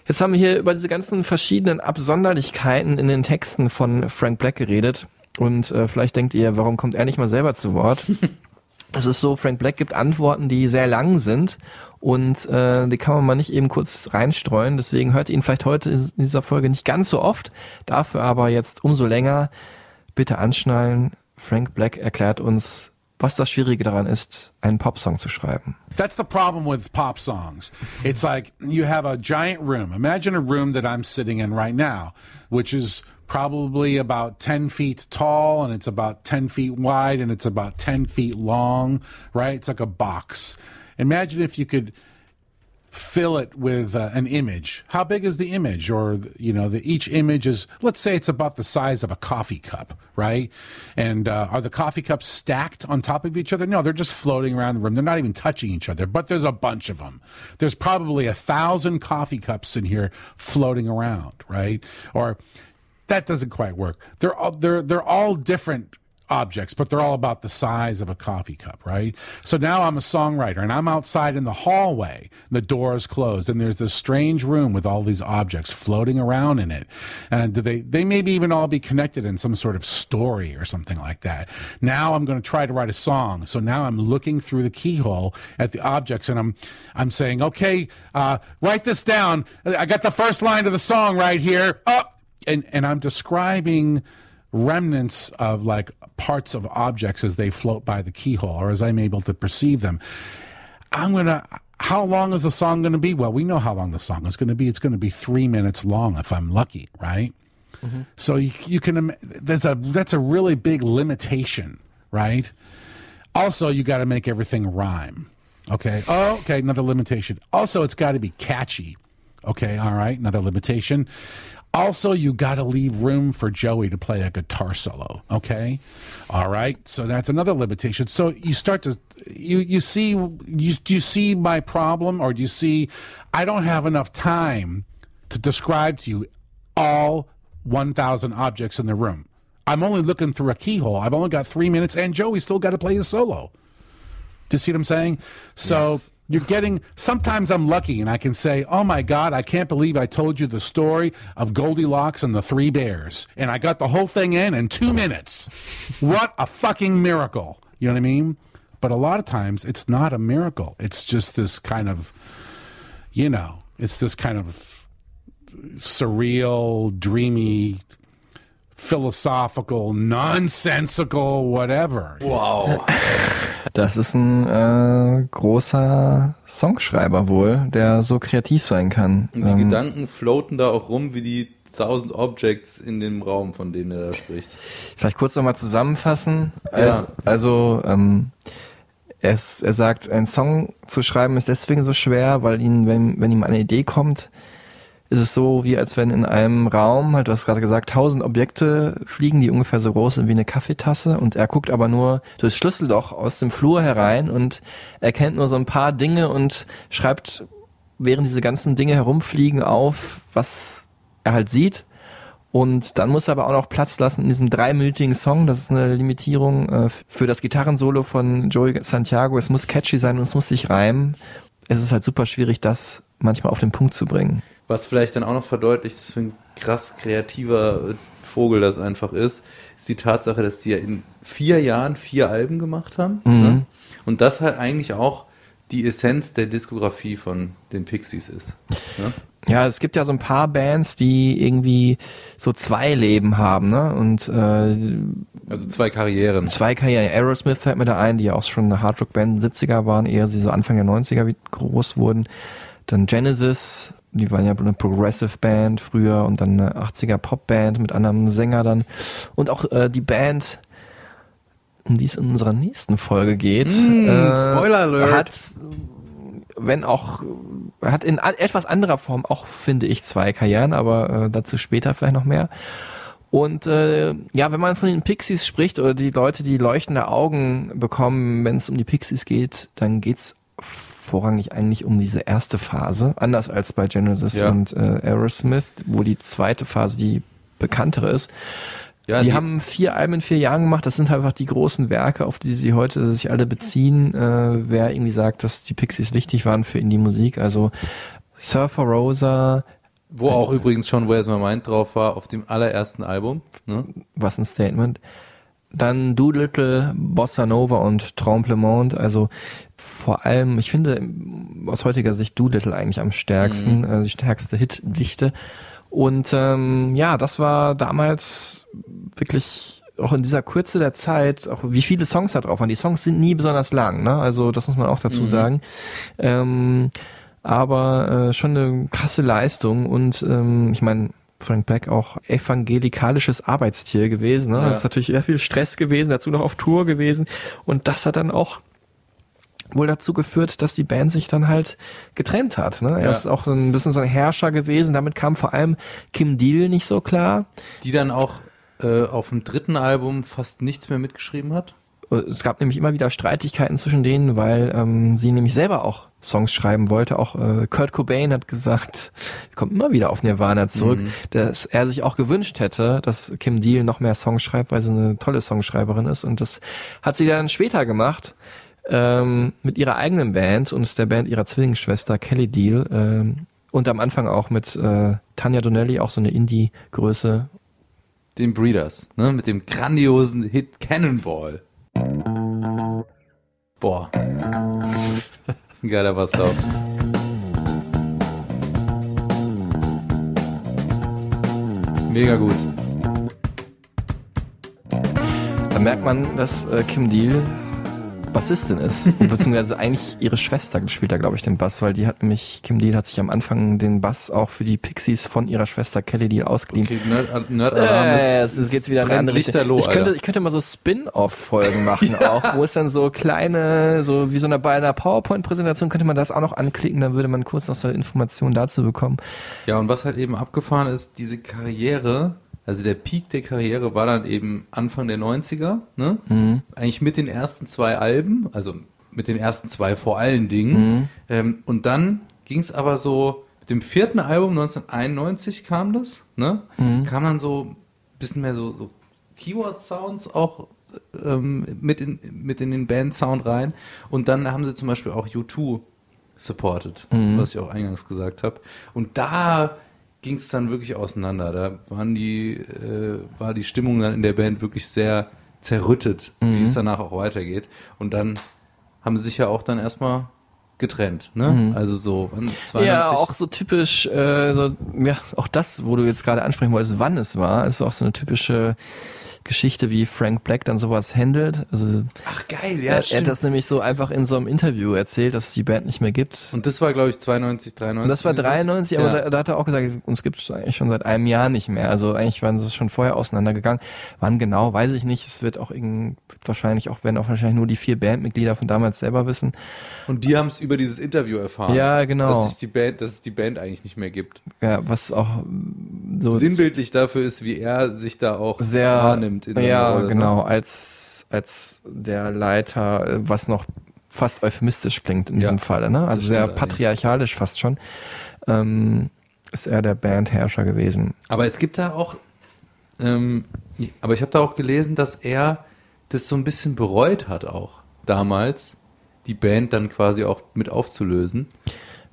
Jetzt haben wir hier über diese ganzen verschiedenen Absonderlichkeiten in den Texten von Frank Black geredet. Und äh, vielleicht denkt ihr, warum kommt er nicht mal selber zu Wort? Es ist so, Frank Black gibt Antworten, die sehr lang sind und äh, die kann man mal nicht eben kurz reinstreuen. Deswegen hört ihr ihn vielleicht heute in dieser Folge nicht ganz so oft, dafür aber jetzt umso länger. Bitte anschnallen. Frank Black erklärt uns, was das Schwierige daran ist, einen Popsong zu schreiben. That's the problem with pop songs. It's like you have a giant room. Imagine a room that I'm sitting in right now, which is probably about 10 feet tall and it's about 10 feet wide and it's about 10 feet long, right? It's like a box. Imagine if you could fill it with uh, an image. How big is the image? Or, you know, the, each image is, let's say it's about the size of a coffee cup, right? And uh, are the coffee cups stacked on top of each other? No, they're just floating around the room. They're not even touching each other, but there's a bunch of them. There's probably a thousand coffee cups in here floating around, right? Or that doesn't quite work. They're all, they're, they're all different objects, but they're all about the size of a coffee cup, right? So now I'm a songwriter and I'm outside in the hallway. The door is closed and there's this strange room with all these objects floating around in it. And they, they maybe even all be connected in some sort of story or something like that. Now I'm going to try to write a song. So now I'm looking through the keyhole at the objects and I'm, I'm saying, okay, uh, write this down. I got the first line of the song right here. Up. And, and I'm describing remnants of like parts of objects as they float by the keyhole or as I'm able to perceive them. I'm gonna. How long is the song going to be? Well, we know how long the song is going to be. It's going to be three minutes long if I'm lucky, right? Mm-hmm. So you, you can. There's a that's a really big limitation, right? Also, you got to make everything rhyme. Okay. Oh, okay. Another limitation. Also, it's got to be catchy. Okay. All right. Another limitation. Also, you got to leave room for Joey to play a guitar solo. Okay. All right. So that's another limitation. So you start to you you see you do you see my problem or do you see I don't have enough time to describe to you all 1,000 objects in the room. I'm only looking through a keyhole. I've only got three minutes, and Joey still got to play his solo. Do you see what I'm saying? So you're getting. Sometimes I'm lucky, and I can say, "Oh my God, I can't believe I told you the story of Goldilocks and the Three Bears, and I got the whole thing in in two minutes. what a fucking miracle!" You know what I mean? But a lot of times, it's not a miracle. It's just this kind of, you know, it's this kind of surreal, dreamy, philosophical, nonsensical, whatever. Wow. Das ist ein äh, großer Songschreiber wohl, der so kreativ sein kann. Und die Ähm, Gedanken floaten da auch rum wie die Thousand Objects in dem Raum, von denen er da spricht. Vielleicht kurz nochmal zusammenfassen. Also, also ähm, er, ist, er sagt, einen Song zu schreiben ist deswegen so schwer, weil ihn, wenn, wenn ihm eine Idee kommt, ist es so, wie als wenn in einem Raum, halt, du hast gerade gesagt, tausend Objekte fliegen, die ungefähr so groß sind wie eine Kaffeetasse und er guckt aber nur durchs Schlüsselloch aus dem Flur herein und erkennt nur so ein paar Dinge und schreibt, während diese ganzen Dinge herumfliegen, auf, was er halt sieht. Und dann muss er aber auch noch Platz lassen in diesem dreiminütigen Song. Das ist eine Limitierung äh, für das Gitarrensolo von Joey Santiago. Es muss catchy sein und es muss sich reimen. Es ist halt super schwierig, das manchmal auf den Punkt zu bringen. Was vielleicht dann auch noch verdeutlicht, was für ein krass kreativer äh, Vogel das einfach ist, ist die Tatsache, dass die ja in vier Jahren vier Alben gemacht haben. Mhm. Ne? Und das halt eigentlich auch die Essenz der Diskografie von den Pixies ist. Ne? Ja, es gibt ja so ein paar Bands, die irgendwie so zwei Leben haben, ne? Und äh, Also zwei Karrieren. zwei Karrieren. Aerosmith fällt mir da ein, die ja auch schon eine Hardrock-Band in den 70er waren, eher sie so Anfang der 90er wie groß wurden. Dann Genesis, die waren ja eine Progressive Band früher und dann eine 80er Popband mit anderem Sänger dann. Und auch äh, die Band, um die es in unserer nächsten Folge geht, Mm, äh, Spoiler Alert. hat wenn auch, hat in etwas anderer Form auch, finde ich, zwei Karrieren, aber äh, dazu später vielleicht noch mehr. Und äh, ja, wenn man von den Pixies spricht oder die Leute, die leuchtende Augen bekommen, wenn es um die Pixies geht, dann geht's vorrangig eigentlich um diese erste Phase, anders als bei Genesis Ja. und äh, Aerosmith, wo die zweite Phase die bekanntere ist. Ja, die, die- haben vier Alben in vier Jahren gemacht. Das sind halt einfach die großen Werke, auf die sie heute sich alle beziehen. Äh, wer irgendwie sagt, dass die Pixies wichtig waren für Indie-Musik. Also Surfer Rosa, Wo auch übrigens schon Where's My Mind drauf war, auf dem allerersten Album. Ne? was ein Statement. Dann Doolittle, Bossa Nova und Tremblement. Also vor allem, ich finde aus heutiger Sicht Doolittle eigentlich am stärksten, Mhm. äh, die stärkste Hitdichte. Und ähm, ja, das war damals wirklich auch in dieser Kürze der Zeit, auch wie viele Songs da drauf waren. Die Songs sind nie besonders lang, ne? Also das muss man auch dazu Mhm. sagen. Ähm, aber äh, schon eine krasse Leistung und ähm, ich meine, Frank Black auch evangelikalisches Arbeitstier gewesen. Ne? Ja. Das ist natürlich sehr viel Stress gewesen, dazu noch auf Tour gewesen und das hat dann auch wohl dazu geführt, dass die Band sich dann halt getrennt hat. Ne? Er Ja. ist auch so ein bisschen so ein Herrscher gewesen. Damit kam vor allem Kim Deal nicht so klar. Die dann auch äh, auf dem dritten Album fast nichts mehr mitgeschrieben hat. Es gab nämlich immer wieder Streitigkeiten zwischen denen, weil ähm, sie nämlich selber auch Songs schreiben wollte. Auch äh, Kurt Cobain hat gesagt, wir kommen immer wieder auf Nirvana zurück, Mhm. dass er sich auch gewünscht hätte, dass Kim Deal noch mehr Songs schreibt, weil sie eine tolle Songschreiberin ist. Und das hat sie dann später gemacht ähm, mit ihrer eigenen Band und der Band ihrer Zwillingsschwester Kelly Deal. Ähm, und am Anfang auch mit äh, Tanja Donnelly, auch so eine Indie-Größe. Den Breeders, ne? Mit dem grandiosen Hit Cannonball. Boah. Das ist ein geiler Basslauf. Mega gut. Da merkt man, dass äh, Kim Deal Bassistin ist. Und beziehungsweise eigentlich ihre Schwester spielt da, glaube ich, den Bass, weil die hat nämlich, Kim Deal hat sich am Anfang den Bass auch für die Pixies von ihrer Schwester Kelly Deal ausgeliehen. Okay, Nerd, Nerd Alarm. Äh, es, es geht wieder in eine andere Richtung. Ich könnte, ich könnte mal so Spin-off-Folgen machen auch, wo es dann so kleine, so wie so eine, bei einer PowerPoint-Präsentation könnte man das auch noch anklicken, dann würde man kurz noch so Informationen dazu bekommen. Ja, und was halt eben abgefahren ist, diese Karriere, also der Peak der Karriere war dann eben Anfang der 90er, ne? Mhm. Eigentlich mit den ersten zwei Alben, also mit den ersten zwei vor allen Dingen. Mhm. Ähm, und dann ging es aber so, mit dem vierten Album 1991 kam das, ne? Mhm. Kam dann so ein bisschen mehr so, so Keyword-Sounds auch ähm, mit, in, mit in den Band-Sound rein. Und dann haben sie zum Beispiel auch U2 supported, Mhm. was ich auch eingangs gesagt habe. Und da ging es dann wirklich auseinander. Da waren die, äh, war die Stimmung dann in der Band wirklich sehr zerrüttet, wie Mhm. es danach auch weitergeht. Und dann haben sie sich ja auch dann erstmal getrennt, ne? Mhm. Also so wann, 92, Ja, auch so typisch, äh, so, ja, auch das, wo du jetzt gerade ansprechen wolltest, wann es war, ist auch so eine typische Geschichte, wie Frank Black dann sowas handelt. Also, Ach geil, er, ja, er hat stimmt. das nämlich so einfach in so einem Interview erzählt, dass es die Band nicht mehr gibt. Und das war glaube ich 92, 93. Und das war 93, aber Ja. da, da hat er auch gesagt, uns gibt es eigentlich schon seit einem Jahr nicht mehr. Also eigentlich waren sie schon vorher auseinandergegangen. Wann genau, weiß ich nicht. Es wird auch irgend, wird wahrscheinlich auch, werden auch wahrscheinlich nur die vier Bandmitglieder von damals selber wissen. Und die haben es über dieses Interview erfahren. Ja, genau. Dass, die Band, dass es die Band eigentlich nicht mehr gibt. Ja, was auch mm, so Sinnbildlich dafür ist, wie er sich da auch sehr wahrnimmt. In seiner ja Rolle, ne? genau als als der Leiter äh, was noch fast euphemistisch klingt in Ja, diesem Falle ne also sehr eigentlich. patriarchalisch fast schon ähm, ist er der Bandherrscher gewesen Aber es gibt da auch, ähm, aber ich habe da auch gelesen, dass er das so ein bisschen bereut hat auch damals, die Band dann quasi auch mit aufzulösen.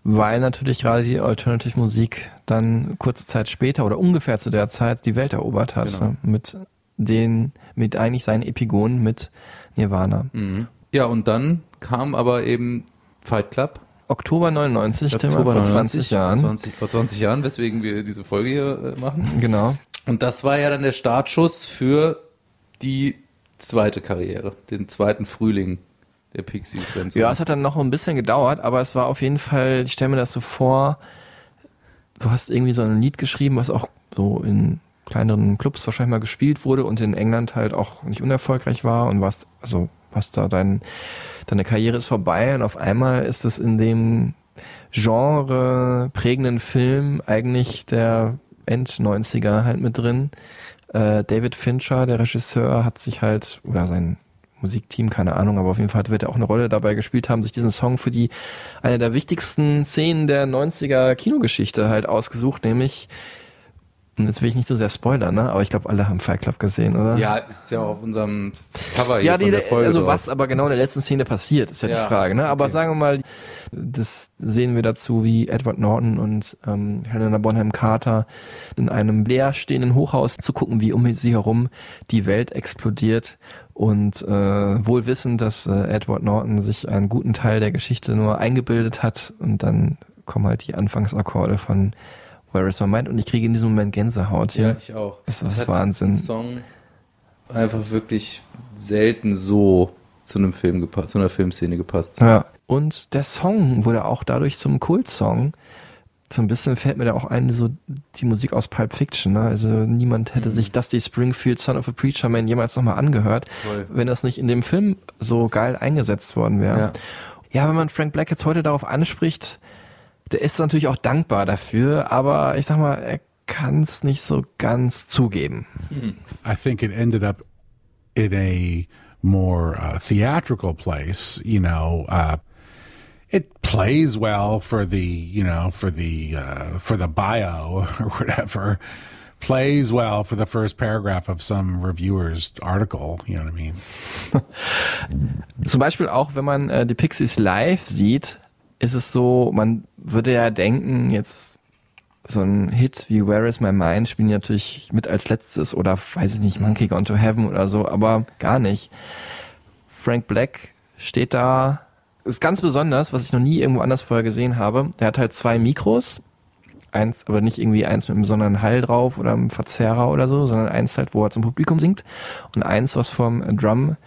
weil natürlich gerade die Alternative Musik dann kurze Zeit später oder ungefähr zu der Zeit die Welt erobert hat Genau. ne? mit den mit eigentlich seinen Epigonen mit Nirvana Ja, und dann kam aber eben Fight Club. Oktober 99 Tim, Oktober vor 20 99, Jahren 20, vor 20 Jahren, weswegen wir diese Folge hier äh, machen. genau Und das war ja dann der Startschuss für die zweite Karriere, den zweiten Frühling der Pixies. wenn so Ja, es hat dann noch ein bisschen gedauert, aber es war auf jeden Fall, ich stelle mir das so vor, du hast irgendwie so ein Lied geschrieben, was auch so in kleineren Clubs wahrscheinlich mal gespielt wurde und in England halt auch nicht unerfolgreich war und warst, also was da dein, deine Karriere ist vorbei und auf einmal ist es in dem Genre prägenden Film eigentlich der End-90er halt mit drin. Äh, David Fincher, der Regisseur, hat sich halt, oder sein Musikteam, keine Ahnung, aber auf jeden Fall wird er auch eine Rolle dabei gespielt haben, sich diesen Song für die, eine der wichtigsten Szenen der 90er Kinogeschichte halt ausgesucht, nämlich, jetzt will ich nicht so sehr spoilern, ne, aber ich glaube, alle haben Fight Club gesehen, oder? Ja, ist ja auf unserem Cover hier Ja, von die, der Folge also drauf. was aber genau in der letzten Szene passiert, ist ja, die Ja, Frage. Ne? Aber okay. sagen wir mal, das sehen wir dazu, wie Edward Norton und ähm, Helena Bonham Carter in einem leerstehenden Hochhaus zu gucken, wie um sie herum die Welt explodiert. Und äh, wohl wissend, dass äh, Edward Norton sich einen guten Teil der Geschichte nur eingebildet hat und dann kommen halt die Anfangsakkorde von Where is my mind und ich kriege in diesem Moment Gänsehaut. Ja, ich auch. Das ist Es hat Wahnsinn. ein Song einfach wirklich selten so zu einem Film gepasst, zu einer Filmszene gepasst. Ja. Und der Song wurde auch dadurch zum Kultsong. So ein bisschen fällt mir da auch ein, so die Musik aus Pulp Fiction. Ne? Also niemand hätte sich Dusty Springfield, Son of a Preacher Man jemals nochmal angehört, Voll. wenn das nicht in dem Film so geil eingesetzt worden wäre. Ja. Ja. wenn man Frank Black jetzt heute darauf anspricht, der ist natürlich auch dankbar dafür, aber ich sag mal, er kann es nicht so ganz zugeben. I think it ended up in a more uh, theatrical place. You know, uh, it plays well for the you know for the uh, for the bio or whatever. Plays well for the first paragraph of some reviewer's article. You know what I mean? Zum Beispiel auch, wenn man äh, die Pixies live sieht, ist es so, man würde ja denken, jetzt so ein Hit wie Where is My Mind spielen natürlich mit als letztes oder weiß ich nicht, Monkey Gone to Heaven oder so, aber gar nicht. Frank Black steht da, ist ganz besonders, was ich noch nie irgendwo anders vorher gesehen habe. Der hat halt zwei Mikros, eins, aber nicht irgendwie eins mit einem besonderen Hall drauf oder einem Verzerrer oder so, sondern eins halt, wo er zum Publikum singt und eins, was vom Drum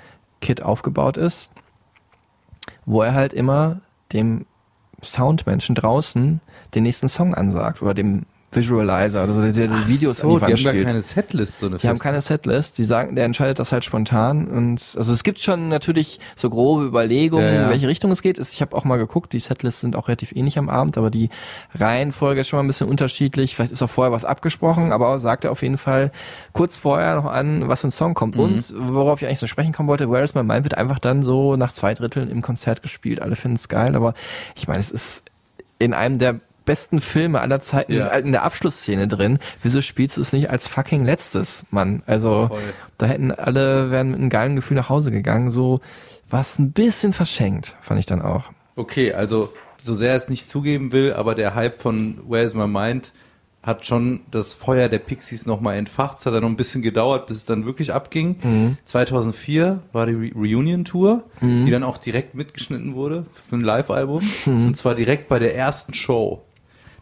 Kit aufgebaut ist, wo er halt immer dem Soundmenschen draußen den nächsten Song ansagt oder dem Visualizer oder der, der die Videos so, an die die haben gar keine Setlist, so eine Die haben keine Setlist, die sagen, der entscheidet das halt spontan und also es gibt schon natürlich so grobe Überlegungen, Ja, ja. in welche Richtung es geht. Ich habe auch mal geguckt, die Setlists sind auch relativ ähnlich am Abend, aber die Reihenfolge ist schon mal ein bisschen unterschiedlich. Vielleicht ist auch vorher was abgesprochen, aber sagt er auf jeden Fall kurz vorher noch an, was für ein Song kommt. Mhm. Und worauf ich eigentlich so sprechen kommen wollte, Where is My Mind wird einfach dann so nach zwei Dritteln im Konzert gespielt. Alle finden es geil, aber ich meine, es ist in einem der besten Filme aller Zeiten Ja. in der Abschlussszene drin. Wieso spielst du es nicht als fucking letztes, Mann? Also Voll. da hätten alle wären mit einem geilen Gefühl nach Hause gegangen. So war es ein bisschen verschenkt, fand ich dann auch. Okay, also so sehr er es nicht zugeben will, aber der Hype von Where's My Mind hat schon das Feuer der Pixies nochmal entfacht. Es hat dann noch ein bisschen gedauert, bis es dann wirklich abging. Mhm. 2004 war die Re Reunion-Tour, Mhm. die dann auch direkt mitgeschnitten wurde für ein Live-Album. Mhm. Und zwar direkt bei der ersten Show.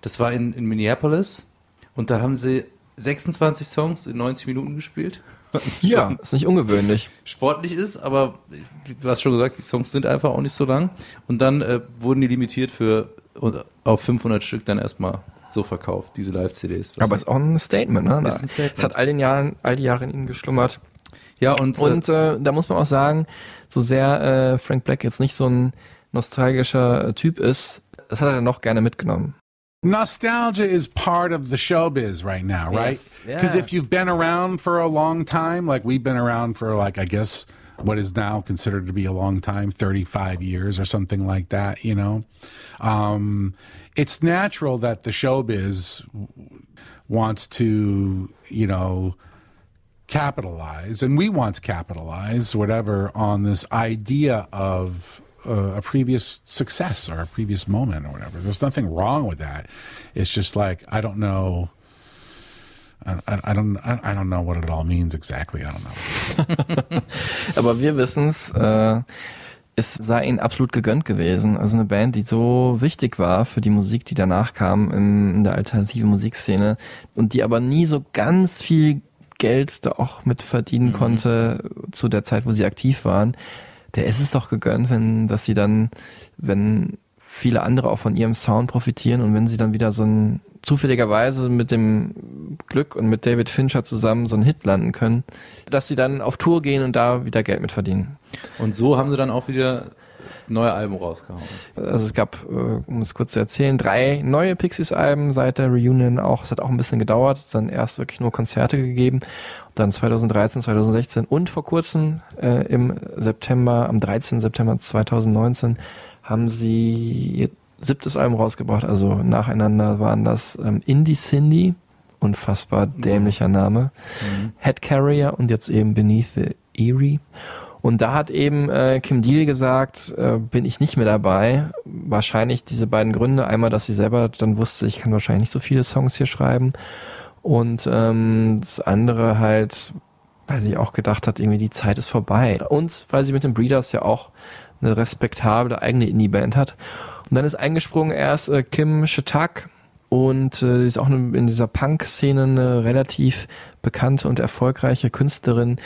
Das war in, in Minneapolis. Und da haben sie 26 Songs in 90 Minuten gespielt. Ja, ist nicht ungewöhnlich. Sportlich ist, aber du hast schon gesagt, die Songs sind einfach auch nicht so lang. Und dann äh, wurden die limitiert für auf 500 Stück dann erstmal so verkauft, diese Live-CDs. Aber ist auch ein Statement, ne? Ist ein Statement. Es hat all den Jahren, all die Jahre in ihm geschlummert. Ja, und, und äh, da muss man auch sagen, so sehr äh, Frank Black jetzt nicht so ein nostalgischer äh, Typ ist, das hat er dann noch gerne mitgenommen. Nostalgia is part of the showbiz right now, right? Yes, yeah. Because if you've been around for a long time, like we've been around for like I guess what is now considered to be a long time, 35 years or something like that, you know. Um, it's natural that the showbiz wants to, you know, capitalize, and we want to capitalize, whatever, on this idea of uh, a previous success or a previous moment or whatever. There's nothing wrong with that. It's just like I don't know. I, I, I don't. I, I don't know what it all means exactly. I don't know. Aber wir wissen's, äh, es sei ihnen absolut gegönnt gewesen. Also eine Band, die so wichtig war für die Musik, die danach kam in, in der alternativen Musikszene und die aber nie so ganz viel Geld da auch mit verdienen konnte zu der Zeit, wo sie aktiv waren. Der ist es doch gegönnt, wenn, dass sie dann, wenn viele andere auch von ihrem Sound profitieren und wenn sie dann wieder so ein zufälligerweise mit dem Glück und mit David Fincher zusammen so einen Hit landen können, dass sie dann auf Tour gehen und da wieder Geld mit verdienen. Und so haben sie dann auch wieder neue Alben rausgehauen. Also es gab, äh, um es kurz zu erzählen, drei neue Pixies-Alben seit der Reunion auch. Es hat auch ein bisschen gedauert, es hat dann erst wirklich nur Konzerte gegeben. Dann 2013, 2016 und vor kurzem äh, im September, am 13. September 2019 haben sie ihr siebtes Album rausgebracht. Also nacheinander waren das ähm, Indie Cindy, unfassbar dämlicher Name, Mhm. Head Carrier und jetzt eben Beneath the Eerie. Und da hat eben äh, Kim Deal gesagt, äh, bin ich nicht mehr dabei. Wahrscheinlich diese beiden Gründe. Einmal, dass sie selber dann wusste, ich kann wahrscheinlich nicht so viele Songs hier schreiben. Und ähm, das andere halt, weil sie auch gedacht hat, irgendwie die Zeit ist vorbei. Und weil sie mit den Breeders ja auch eine respektable eigene Indie-Band hat. Und dann ist eingesprungen erst äh, Kim Shatak und äh, sie ist auch in dieser Punk-Szene eine relativ bekannte und erfolgreiche Künstlerin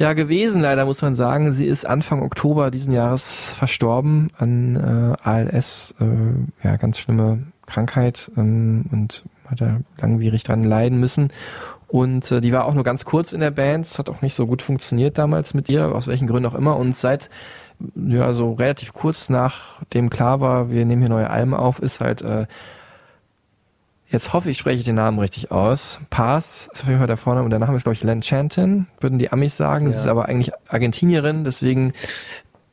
ja gewesen, leider muss man sagen. Sie ist Anfang Oktober diesen Jahres verstorben an äh, ALS, äh, ja ganz schlimme Krankheit ähm, und hat da langwierig dran leiden müssen. Und äh, die war auch nur ganz kurz in der Band, es hat auch nicht so gut funktioniert damals mit ihr, aus welchen Gründen auch immer. Und seit ja so relativ kurz nachdem klar war, wir nehmen hier neue Alben auf, ist halt äh, Jetzt hoffe ich, spreche ich den Namen richtig aus. Pass ist auf jeden Fall der Vorname und der Name ist, glaube ich, Len Chantin, würden die Amis sagen. Sie Ja. ist aber eigentlich Argentinierin, deswegen,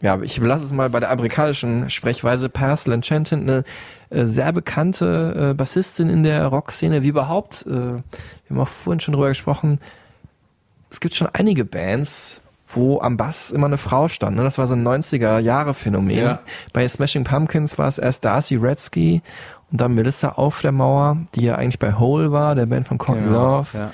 ja, ich belasse es mal bei der amerikanischen Sprechweise. Pass Len Chantin, eine äh, sehr bekannte äh, Bassistin in der Rockszene, wie überhaupt. Äh, wir haben auch vorhin schon drüber gesprochen. Es gibt schon einige Bands, wo am Bass immer eine Frau stand. Ne? Das war so ein 90er-Jahre-Phänomen. Ja. Bei Smashing Pumpkins war es erst Darcy Redsky und dann Melissa auf der Mauer, die ja eigentlich bei Hole war, der Band von Courtney Genau, Love. ja.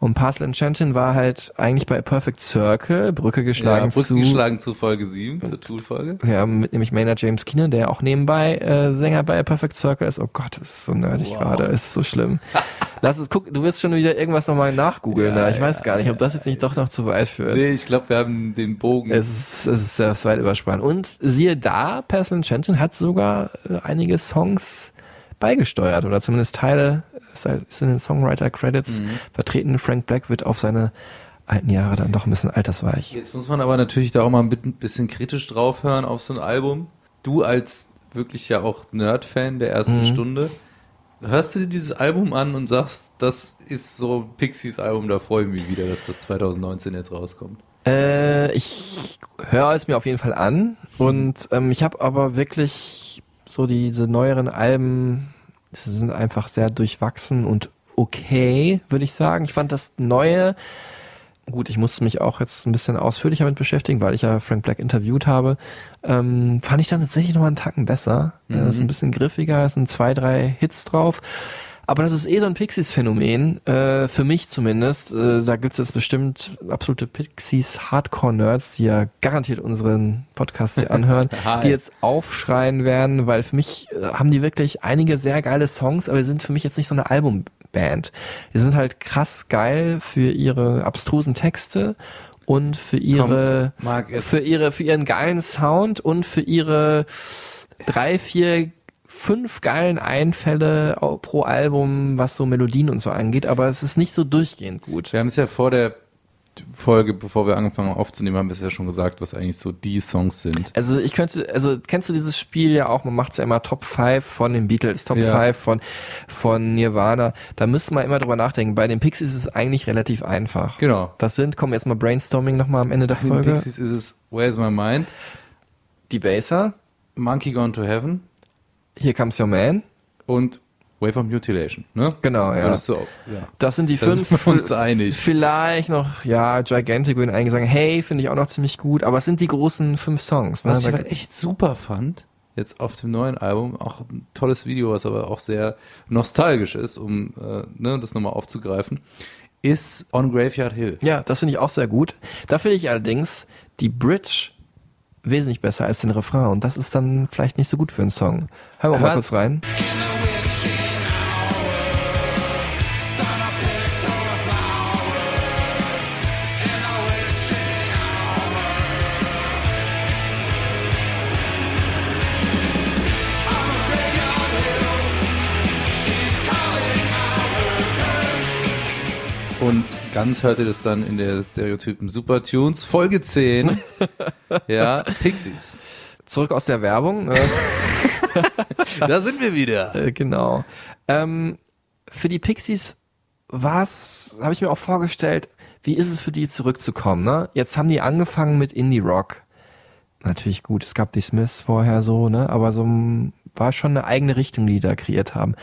Und Parcel Enchantin war halt eigentlich bei Perfect Circle, Brücke geschlagen ja, zu, Brücke geschlagen zu Folge 7, zur Tool-Folge. ja, mit nämlich Maynard James Keenan, der auch nebenbei äh, Sänger bei Perfect Circle ist. Oh Gott, das ist so nerdig Wow. gerade, ist so schlimm. Lass es gucken, du wirst schon wieder irgendwas nochmal nachgoogeln. Ja, ich weiß ja, gar nicht, ob das jetzt nicht doch noch zu weit führt. Nee, ich glaube, wir haben den Bogen. Es ist, es ist sehr weit überspannt. Und siehe da, Parcel Enchantin hat sogar äh, einige Songs beigesteuert oder zumindest Teile ist halt- ist in den Songwriter-Credits Mhm. vertreten. Frank Black wird auf seine alten Jahre dann doch ein bisschen altersweich. Jetzt muss man aber natürlich da auch mal ein bi- bisschen kritisch drauf hören auf so ein Album. Du als wirklich ja auch Nerd-Fan der ersten Mhm. Stunde, hörst du dir dieses Album an und sagst, das ist so Pixies Album, da freue ich mich wieder, dass das 2019 jetzt rauskommt. Äh, ich höre es mir auf jeden Fall an und ähm, ich habe aber wirklich so diese neueren Alben, die sind einfach sehr durchwachsen und okay, würde ich sagen. Ich fand das Neue, gut, ich musste mich auch jetzt ein bisschen ausführlicher mit beschäftigen, weil ich ja Frank Black interviewt habe, ähm, fand ich dann tatsächlich noch mal einen Tacken besser. Mhm. Äh, ist ein bisschen griffiger, es sind zwei, drei Hits drauf. Aber das ist eh so ein Pixies-Phänomen, äh, für mich zumindest. Äh, da gibt's jetzt bestimmt absolute Pixies-Hardcore-Nerds, die ja garantiert unseren Podcast hier anhören, die jetzt aufschreien werden, weil für mich äh, haben die wirklich einige sehr geile Songs, aber sie sind für mich jetzt nicht so eine Albumband. Die sind halt krass geil für ihre abstrusen Texte und für ihre, Komm, für ihre, für ihren geilen Sound und für ihre drei, vier, fünf geilen Einfälle pro Album, was so Melodien und so angeht, aber es ist nicht so durchgehend gut. Wir haben es ja vor der Folge, bevor wir angefangen haben aufzunehmen, haben wir es ja schon gesagt, was eigentlich so die Songs sind. Also ich könnte, also kennst du dieses Spiel ja auch, man macht es ja immer Top 5 von den Beatles, Top Ja. 5 von, von Nirvana. Da müsste man immer drüber nachdenken. Bei den Pixies ist es eigentlich relativ einfach. Genau. Das sind, komm jetzt mal Brainstorming nochmal am Ende der Bei den Folge. Pixies ist es Where's My Mind, Die Baser, Monkey Gone to Heaven Here Comes Your Man. und Wave of Mutilation, ne? Genau, ja. Du auch, ja. Das sind die Da fünf. sind uns einig. Vielleicht noch, ja, Gigantic würden einige sagen, hey, finde ich auch noch ziemlich gut, aber es sind die großen fünf Songs. Ne? Was ich halt echt super fand, jetzt auf dem neuen Album, auch ein tolles Video, was aber auch sehr nostalgisch ist, um äh, ne, das nochmal aufzugreifen, ist On Graveyard Hill. Ja, das finde ich auch sehr gut. Da finde ich allerdings die Bridge wesentlich besser als den Refrain und das ist dann vielleicht nicht so gut für einen Song. Hören wir mal kurz rein. Und ganz hört ihr das dann in der Stereotypen Super Tunes Folge 10. ja, Pixies. Zurück aus der Werbung. Äh, Da sind wir wieder. äh, genau. Ähm, für die Pixies was habe ich mir auch vorgestellt, wie ist es für die zurückzukommen, ne? Jetzt haben die angefangen mit Indie Rock. Natürlich gut, es gab die Smiths vorher so, ne, aber so ein- war schon eine eigene Richtung, die die da kreiert haben.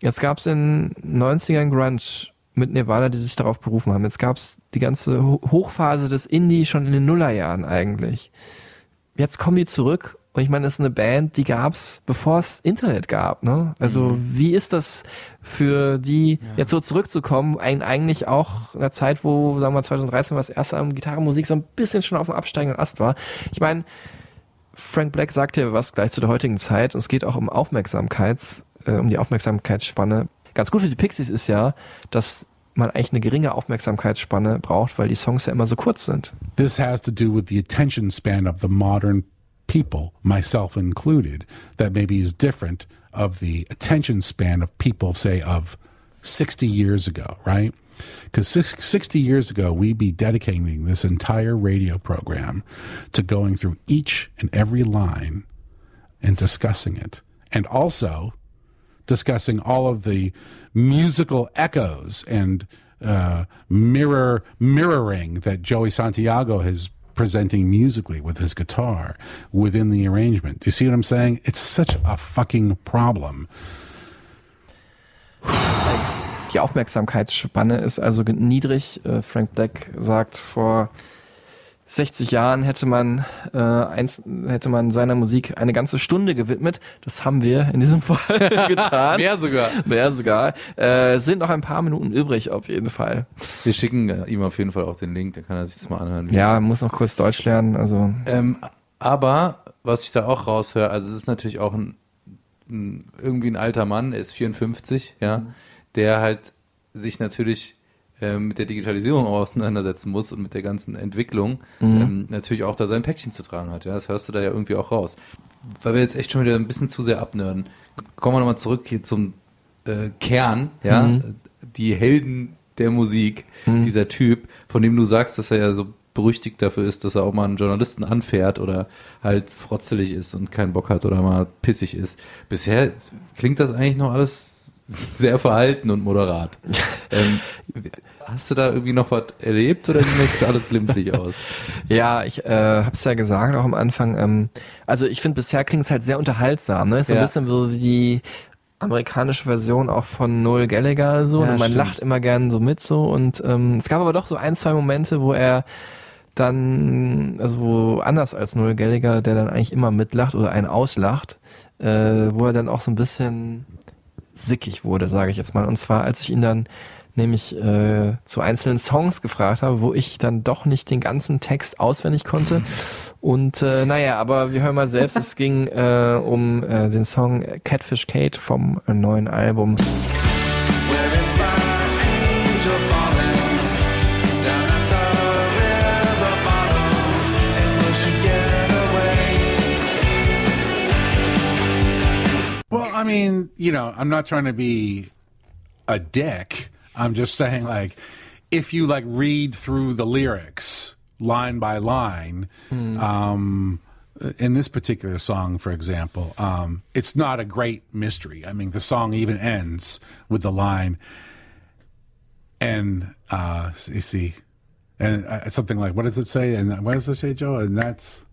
Jetzt gab es in den 90ern Grunge mit Nirvana, die sich darauf berufen haben. Jetzt gab es die ganze Ho- Hochphase des Indie schon in den Nullerjahren eigentlich. Jetzt kommen die zurück und ich meine, das ist eine Band, die gab's, bevor es Internet gab. Ne? Also wie ist das für die, jetzt so zurückzukommen, ein, eigentlich auch in einer Zeit, wo, sagen wir mal, 2013 war das erste Album Gitarrenmusik so ein bisschen schon auf dem absteigenden Ast war. Ich meine, Frank Black sagte ja was gleich zu der heutigen Zeit und es geht auch um Aufmerksamkeits, äh, um die Aufmerksamkeitsspanne. Ganz gut für die Pixies ist ja, dass man eigentlich eine geringe Aufmerksamkeitsspanne braucht, weil die Songs ja immer so kurz sind. This has to do with the attention span of the modern people, myself included, that maybe is different of the attention span of people, say, of 60 years ago, right? Because 60 years ago, we'd be dedicating this entire radio program to going through each and every line and discussing it. And also discussing all of the musical echoes and uh, mirror mirroring that Joey Santiago is presenting musically with his guitar within the arrangement. Do you see what I'm saying? It's such a fucking problem. Die Aufmerksamkeitsspanne ist also niedrig. Äh, Frank Black sagt, vor 60 Jahren hätte man, äh, eins, hätte man seiner Musik eine ganze Stunde gewidmet. Das haben wir in diesem Fall getan. Mehr sogar. Mehr sogar. Äh, sind noch ein paar Minuten übrig auf jeden Fall. Wir schicken äh, ihm auf jeden Fall auch den Link, dann kann er sich das mal anhören. Ja, muss noch kurz Deutsch lernen. Also Ähm, aber was ich da auch raushöre, also es ist natürlich auch ein, ein irgendwie ein alter Mann, er ist 54, ja, der halt sich natürlich mit der Digitalisierung auseinandersetzen muss und mit der ganzen Entwicklung ähm, natürlich auch da sein Päckchen zu tragen hat. Ja, das hörst du da ja irgendwie auch raus. Weil wir jetzt echt schon wieder ein bisschen zu sehr abnörden. Kommen wir nochmal zurück hier zum äh, Kern, ja, die Helden der Musik, dieser Typ, von dem du sagst, dass er ja so berüchtigt dafür ist, dass er auch mal einen Journalisten anfährt oder halt frotzelig ist und keinen Bock hat oder mal pissig ist. Bisher klingt das eigentlich noch alles sehr verhalten und moderat. ähm, hast du da irgendwie noch was erlebt oder sieht alles glimpflich aus? Ja, ich äh, hab's ja gesagt auch am Anfang. Ähm, also ich finde bisher klingt es halt sehr unterhaltsam. Ne? Ist so ein Ja. bisschen so wie die amerikanische Version auch von Noel Gallagher so. Ja, und man stimmt. lacht immer gern so mit so. Und ähm, es gab aber doch so ein, zwei Momente, wo er dann, also wo anders als Noel Gallagher, der dann eigentlich immer mitlacht oder einen auslacht, äh, wo er dann auch so ein bisschen sickig wurde, sage ich jetzt mal. Und zwar, als ich ihn dann nämlich äh, zu einzelnen Songs gefragt habe, wo ich dann doch nicht den ganzen Text auswendig konnte. Und äh, naja, aber wir hören mal selbst, es ging äh, um äh, den Song Catfish Kate vom äh, neuen Album. Well, I mean, you know, I'm not trying to be a dick. I'm just saying, like, if you like read through the lyrics line by line, um, in this particular song, for example, um, it's not a great mystery. I mean, the song even ends with the line, and uh, you see, and uh, something like, what does it say? And what does it say, Joe? And that's.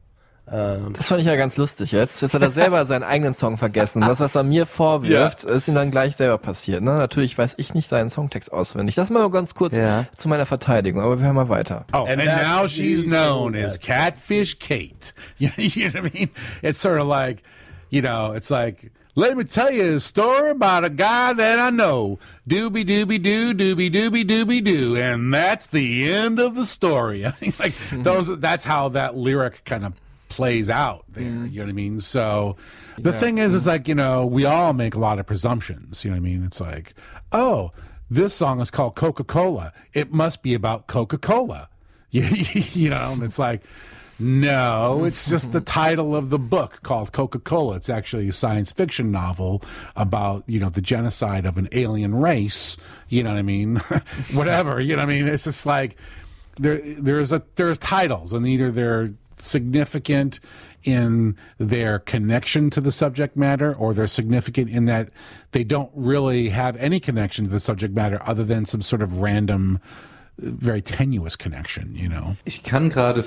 Das fand ich ja ganz lustig jetzt. Jetzt hat er selber seinen eigenen Song vergessen. Das, was er mir vorwirft, ist ihm dann gleich selber passiert. Ne? Natürlich weiß ich nicht seinen Songtext auswendig. Das mal ganz kurz Ja. zu meiner Verteidigung, aber wir hören mal weiter. Oh, and, that- now she's known as Catfish Kate. You know, you know what I mean? It's sort of like, you know, it's like, let me tell you a story about a guy that I know. Doobie doobie doo, doobie doobie doobie doo, and that's the end of the story. I mean, like those. That's how that lyric kind of plays out there. You know what I mean? So the thing is, is mm-hmm. like you know, we all make a lot of presumptions. You know what I mean? It's like, oh, this song is called Coca Cola. It must be about Coca Cola. You, you know, and it's like, no, it's just the title of the book called Coca Cola. It's actually a science fiction novel about, you know, the genocide of an alien race. You know what I mean? Whatever. You know what I mean? It's just like there there's a there's titles and either they're significant in their connection to the subject matter or they're significant in that they don't really have any connection to the subject matter other than some sort of random very tenuous connection, you know. Ich kann gerade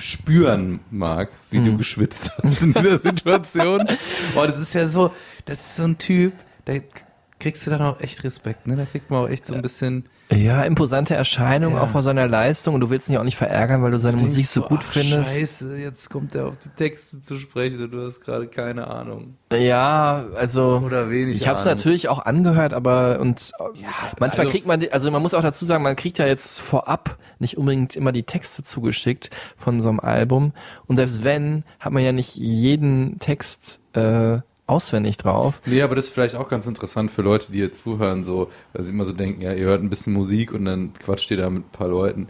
spüren, Marc, wie du hm. geschwitzt hast in dieser Situation. Boah, das ist ja so, das ist so ein Typ, da kriegst du dann auch echt Respekt, ne? Da kriegt man auch echt so ein bisschen. Ja, imposante Erscheinung, Ja. auch vor seiner Leistung und du willst ihn ja auch nicht verärgern, weil du seine Musik so denkst gut ach, findest. Scheiße, jetzt kommt er auf die Texte zu sprechen und du hast gerade keine Ahnung. Ja, also Oder wenig ich habe es natürlich auch angehört, aber und manchmal also- kriegt man, also man muss auch dazu sagen, man kriegt ja jetzt vorab nicht unbedingt immer die Texte zugeschickt von so einem Album und selbst wenn, hat man ja nicht jeden Text äh, auswendig drauf. Nee, aber das ist vielleicht auch ganz interessant für Leute, die jetzt zuhören, so, weil sie immer so denken, ja, ihr hört ein bisschen Musik und dann quatscht ihr da mit ein paar Leuten.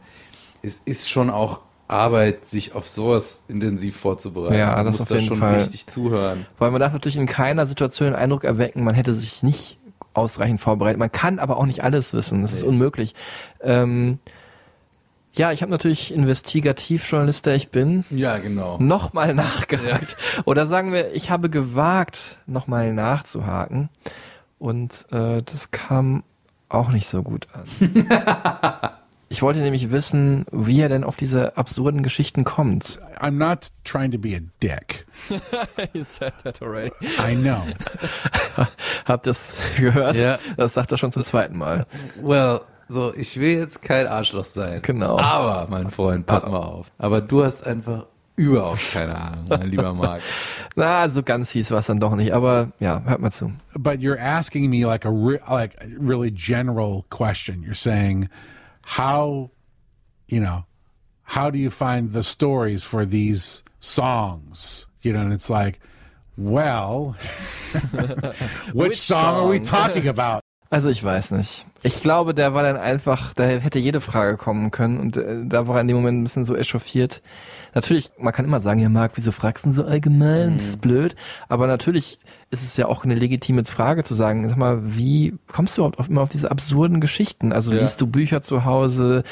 Es ist schon auch Arbeit, sich auf sowas intensiv vorzubereiten. Ja, Man das muss auf da jeden schon Fall. richtig zuhören. Weil man darf natürlich in keiner Situation den Eindruck erwecken, man hätte sich nicht ausreichend vorbereitet. Man kann aber auch nicht alles wissen. Das ist unmöglich. Ähm, ja, ich habe natürlich Investigativjournalist, der ich bin, Ja, genau. nochmal nachgehakt. Oder sagen wir, ich habe gewagt, nochmal nachzuhaken. Und äh, das kam auch nicht so gut an. ich wollte nämlich wissen, wie er denn auf diese absurden Geschichten kommt. I'm not trying to be a dick. you said that already. I know. Habt ihr das gehört? Ja. Das sagt er schon zum zweiten Mal. Well, so, ich will jetzt kein Arschloch sein. Genau. Aber, mein Freund, pass mal auf. Aber du hast einfach überhaupt keine Ahnung, mein lieber Marc. Na, so ganz hieß war es dann doch nicht, aber ja, hört mal zu. but you're asking me like a re- like a really general question. You're saying how you know how do you find the stories for these songs? You know, and it's like, well, which, Which song, are we song? talking about? Also ich weiß nicht. Ich glaube, der war dann einfach, da hätte jede Frage kommen können und äh, da war er in dem Moment ein bisschen so echauffiert. Natürlich, man kann immer sagen, ja Marc, wieso fragst du denn so allgemein? Das ist blöd. Aber natürlich ist es ja auch eine legitime Frage zu sagen, sag mal, wie kommst du überhaupt auf, immer auf diese absurden Geschichten? Also Ja. liest du Bücher zu Hause,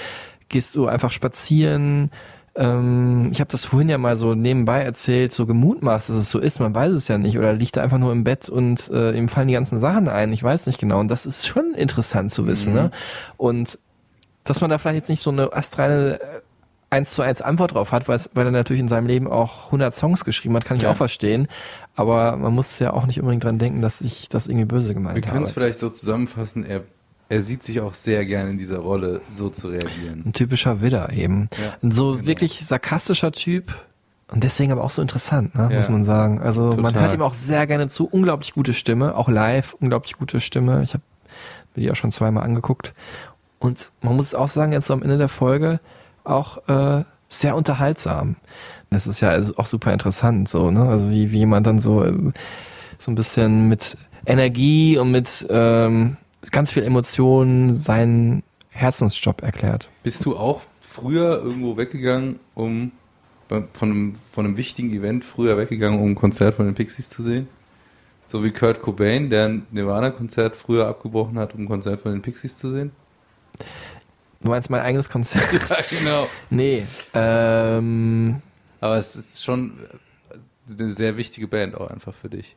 gehst du einfach spazieren? Ähm, ich habe das vorhin ja mal so nebenbei erzählt, so gemutmaßt, dass es so ist, man weiß es ja nicht. Oder liegt er einfach nur im Bett und äh, ihm fallen die ganzen Sachen ein, ich weiß nicht genau. Und das ist schon interessant zu wissen. Ne? Und dass man da vielleicht jetzt nicht so eine astreine äh, eins zu eins Antwort drauf hat, weil, er natürlich in seinem Leben auch 100 Songs geschrieben hat, kann ich Ja. auch verstehen. Aber man muss ja auch nicht unbedingt dran denken, dass ich das irgendwie böse Wir gemeint können es habe. vielleicht so zusammenfassen, er, er sieht sich auch sehr gerne in dieser Rolle, so zu reagieren. Ein typischer Widder eben. Ja, Ein so genau. wirklich sarkastischer Typ, Und deswegen aber auch so interessant, ne, Ja. muss man sagen. Also man Total. hört ihm auch sehr gerne zu. Unglaublich gute Stimme, auch live, unglaublich gute Stimme. Ich habe mir die auch schon zweimal angeguckt. Und man muss auch sagen, jetzt so am Ende der Folge auch äh, sehr unterhaltsam. Das ist ja also auch super interessant, so, ne? Also wie, wie jemand dann so, äh, so ein bisschen mit Energie und mit ähm, ganz viel Emotionen seinen Herzensjob erklärt. Bist du auch früher irgendwo weggegangen, um von einem, von einem wichtigen Event früher weggegangen, um ein Konzert von den Pixies zu sehen? So wie Kurt Cobain, der ein Nirvana-Konzert früher abgebrochen hat, um ein Konzert von den Pixies zu sehen? Du meinst mein eigenes Konzert? Ja, genau. Nee, ähm, Aber es ist schon eine sehr wichtige Band auch einfach für dich.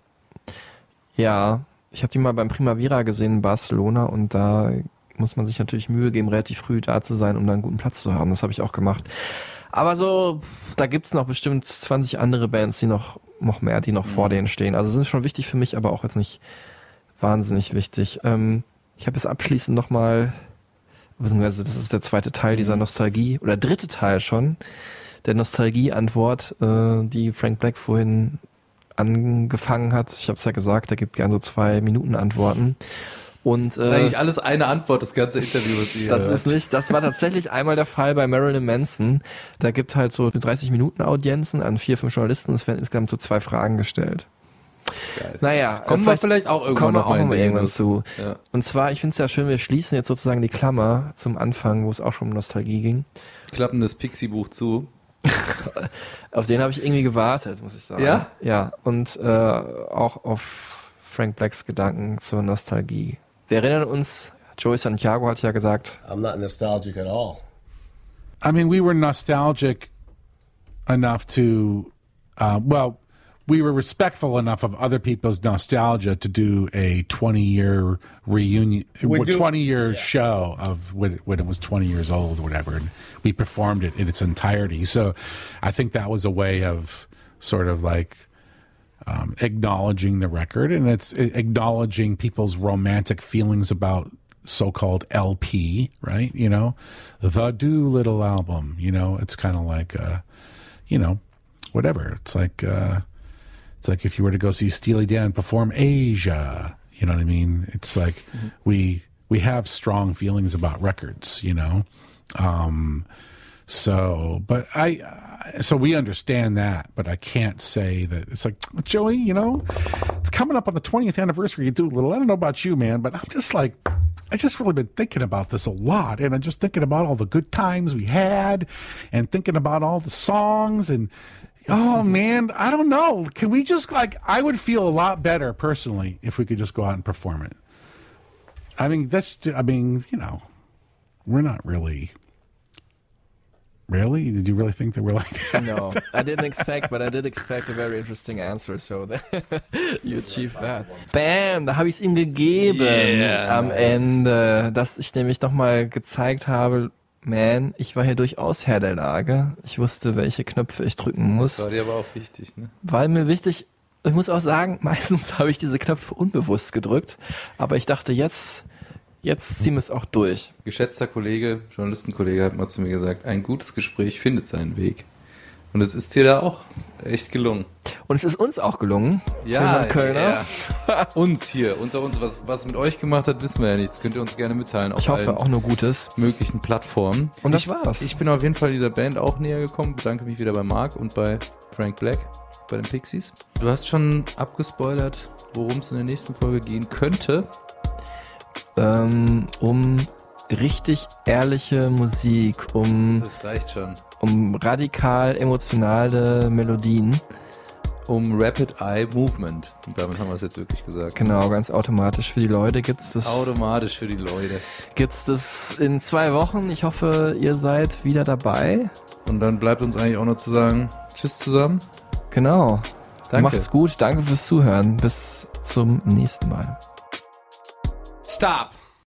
ja, ich habe die mal beim Primavera gesehen in Barcelona und da muss man sich natürlich Mühe geben, relativ früh da zu sein, um dann einen guten Platz zu haben. Das habe ich auch gemacht. Aber so, da gibt's noch bestimmt 20 andere Bands, die noch, noch mehr, die noch vor denen stehen. Also sind schon wichtig für mich, aber auch jetzt nicht wahnsinnig wichtig. Ähm, ich habe jetzt abschließend nochmal, beziehungsweise das ist der zweite Teil dieser Nostalgie, oder dritte Teil schon, der Nostalgie-Antwort, äh, die Frank Black vorhin angefangen hat. Ich habe es ja gesagt, er gibt gern so zwei Minuten Antworten. Und Das ist äh, eigentlich alles eine Antwort, das ganze Interview, was ihr das hört. ist nicht, das war tatsächlich einmal der Fall bei Marilyn Manson. Da gibt halt so 30 Minuten Audienzen an vier, fünf Journalisten und es werden insgesamt so zwei Fragen gestellt. Geil. Naja, Kommen äh, wir vielleicht auch irgendwann wir noch auch irgendwann zu. Ja. Und zwar, ich finde es ja schön, wir schließen jetzt sozusagen die Klammer zum Anfang, wo es auch schon um Nostalgie ging. Klappen das Pixie-Buch zu. Auf den habe ich irgendwie gewartet, muss ich sagen. Ja? Ja, und äh, auch auf Frank Blacks Gedanken zur Nostalgie. Wir erinnern uns, Joey Santiago hat ja gesagt, I'm not nostalgic at all. I mean, we were nostalgic enough to, uh, well, we were respectful enough of other people's nostalgia to do a 20 year reunion, We do- 20 year show of when, it- when it was 20 years old, or whatever. And we performed it in its entirety. So I think that was a way of sort of like, um, acknowledging the record and it's acknowledging people's romantic feelings about so-called LP, right? You know, the Doolittle album. You know, it's kind of like, uh, you know, whatever. It's like, uh, it's like if you were to go see Steely Dan perform Asia. You know what I mean? It's like we we have strong feelings about records. You know, um, so but I so we understand that, but I can't say that it's like Joey. You know, it's coming up on the 20th anniversary of Doolittle. I don't know about you, man, but I'm just like. I just really been thinking about this a lot, and I'm just thinking about all the good times we had, and thinking about all the songs, and oh man, I don't know. Can we just like? I would feel a lot better personally if we could just go out and perform it. I mean, that's. I mean, you know, we're not really. Really? Did you really think that we're like that? No, I didn't expect, but I did expect a very interesting answer, so that you achieved that. Bam, da habe ich es ihm gegeben Yeah, am nice. Ende, dass ich nämlich nochmal gezeigt habe, man, ich war hier durchaus Herr der Lage. Ich wusste, welche Knöpfe ich drücken muss. Das war dir aber auch wichtig, ne? Weil mir wichtig, ich muss auch sagen, meistens habe ich diese Knöpfe unbewusst gedrückt, aber ich dachte jetzt, jetzt ziehen wir es auch durch. Geschätzter Kollege, Journalistenkollege hat mal zu mir gesagt, ein gutes Gespräch findet seinen Weg. Und es ist dir da auch echt gelungen. Und es ist uns auch gelungen. Ja, Kölner. ja. uns hier, unter uns, was, was mit euch gemacht hat, wissen wir ja nicht. Das könnt ihr uns gerne mitteilen. auf Ich hoffe auch nur Gutes. möglichen Plattformen. Und das ich, war's. Ich bin auf jeden Fall dieser Band auch näher gekommen. Bedanke mich wieder bei Marc und bei Frank Black, bei den Pixies. Du hast schon abgespoilert, worum es in der nächsten Folge gehen könnte. ähm, um richtig ehrliche Musik, um, Das reicht schon. um radikal emotionale Melodien. Um Rapid Eye Movement. Und damit haben wir es jetzt wirklich gesagt. Genau, ganz automatisch für die Leute gibt's das, Automatisch für die Leute. gibt's das in zwei Wochen. Ich hoffe, ihr seid wieder dabei. Und dann bleibt uns eigentlich auch noch zu sagen, tschüss zusammen. Genau. Danke. Macht's gut. Danke fürs Zuhören. Bis zum nächsten Mal. Stop.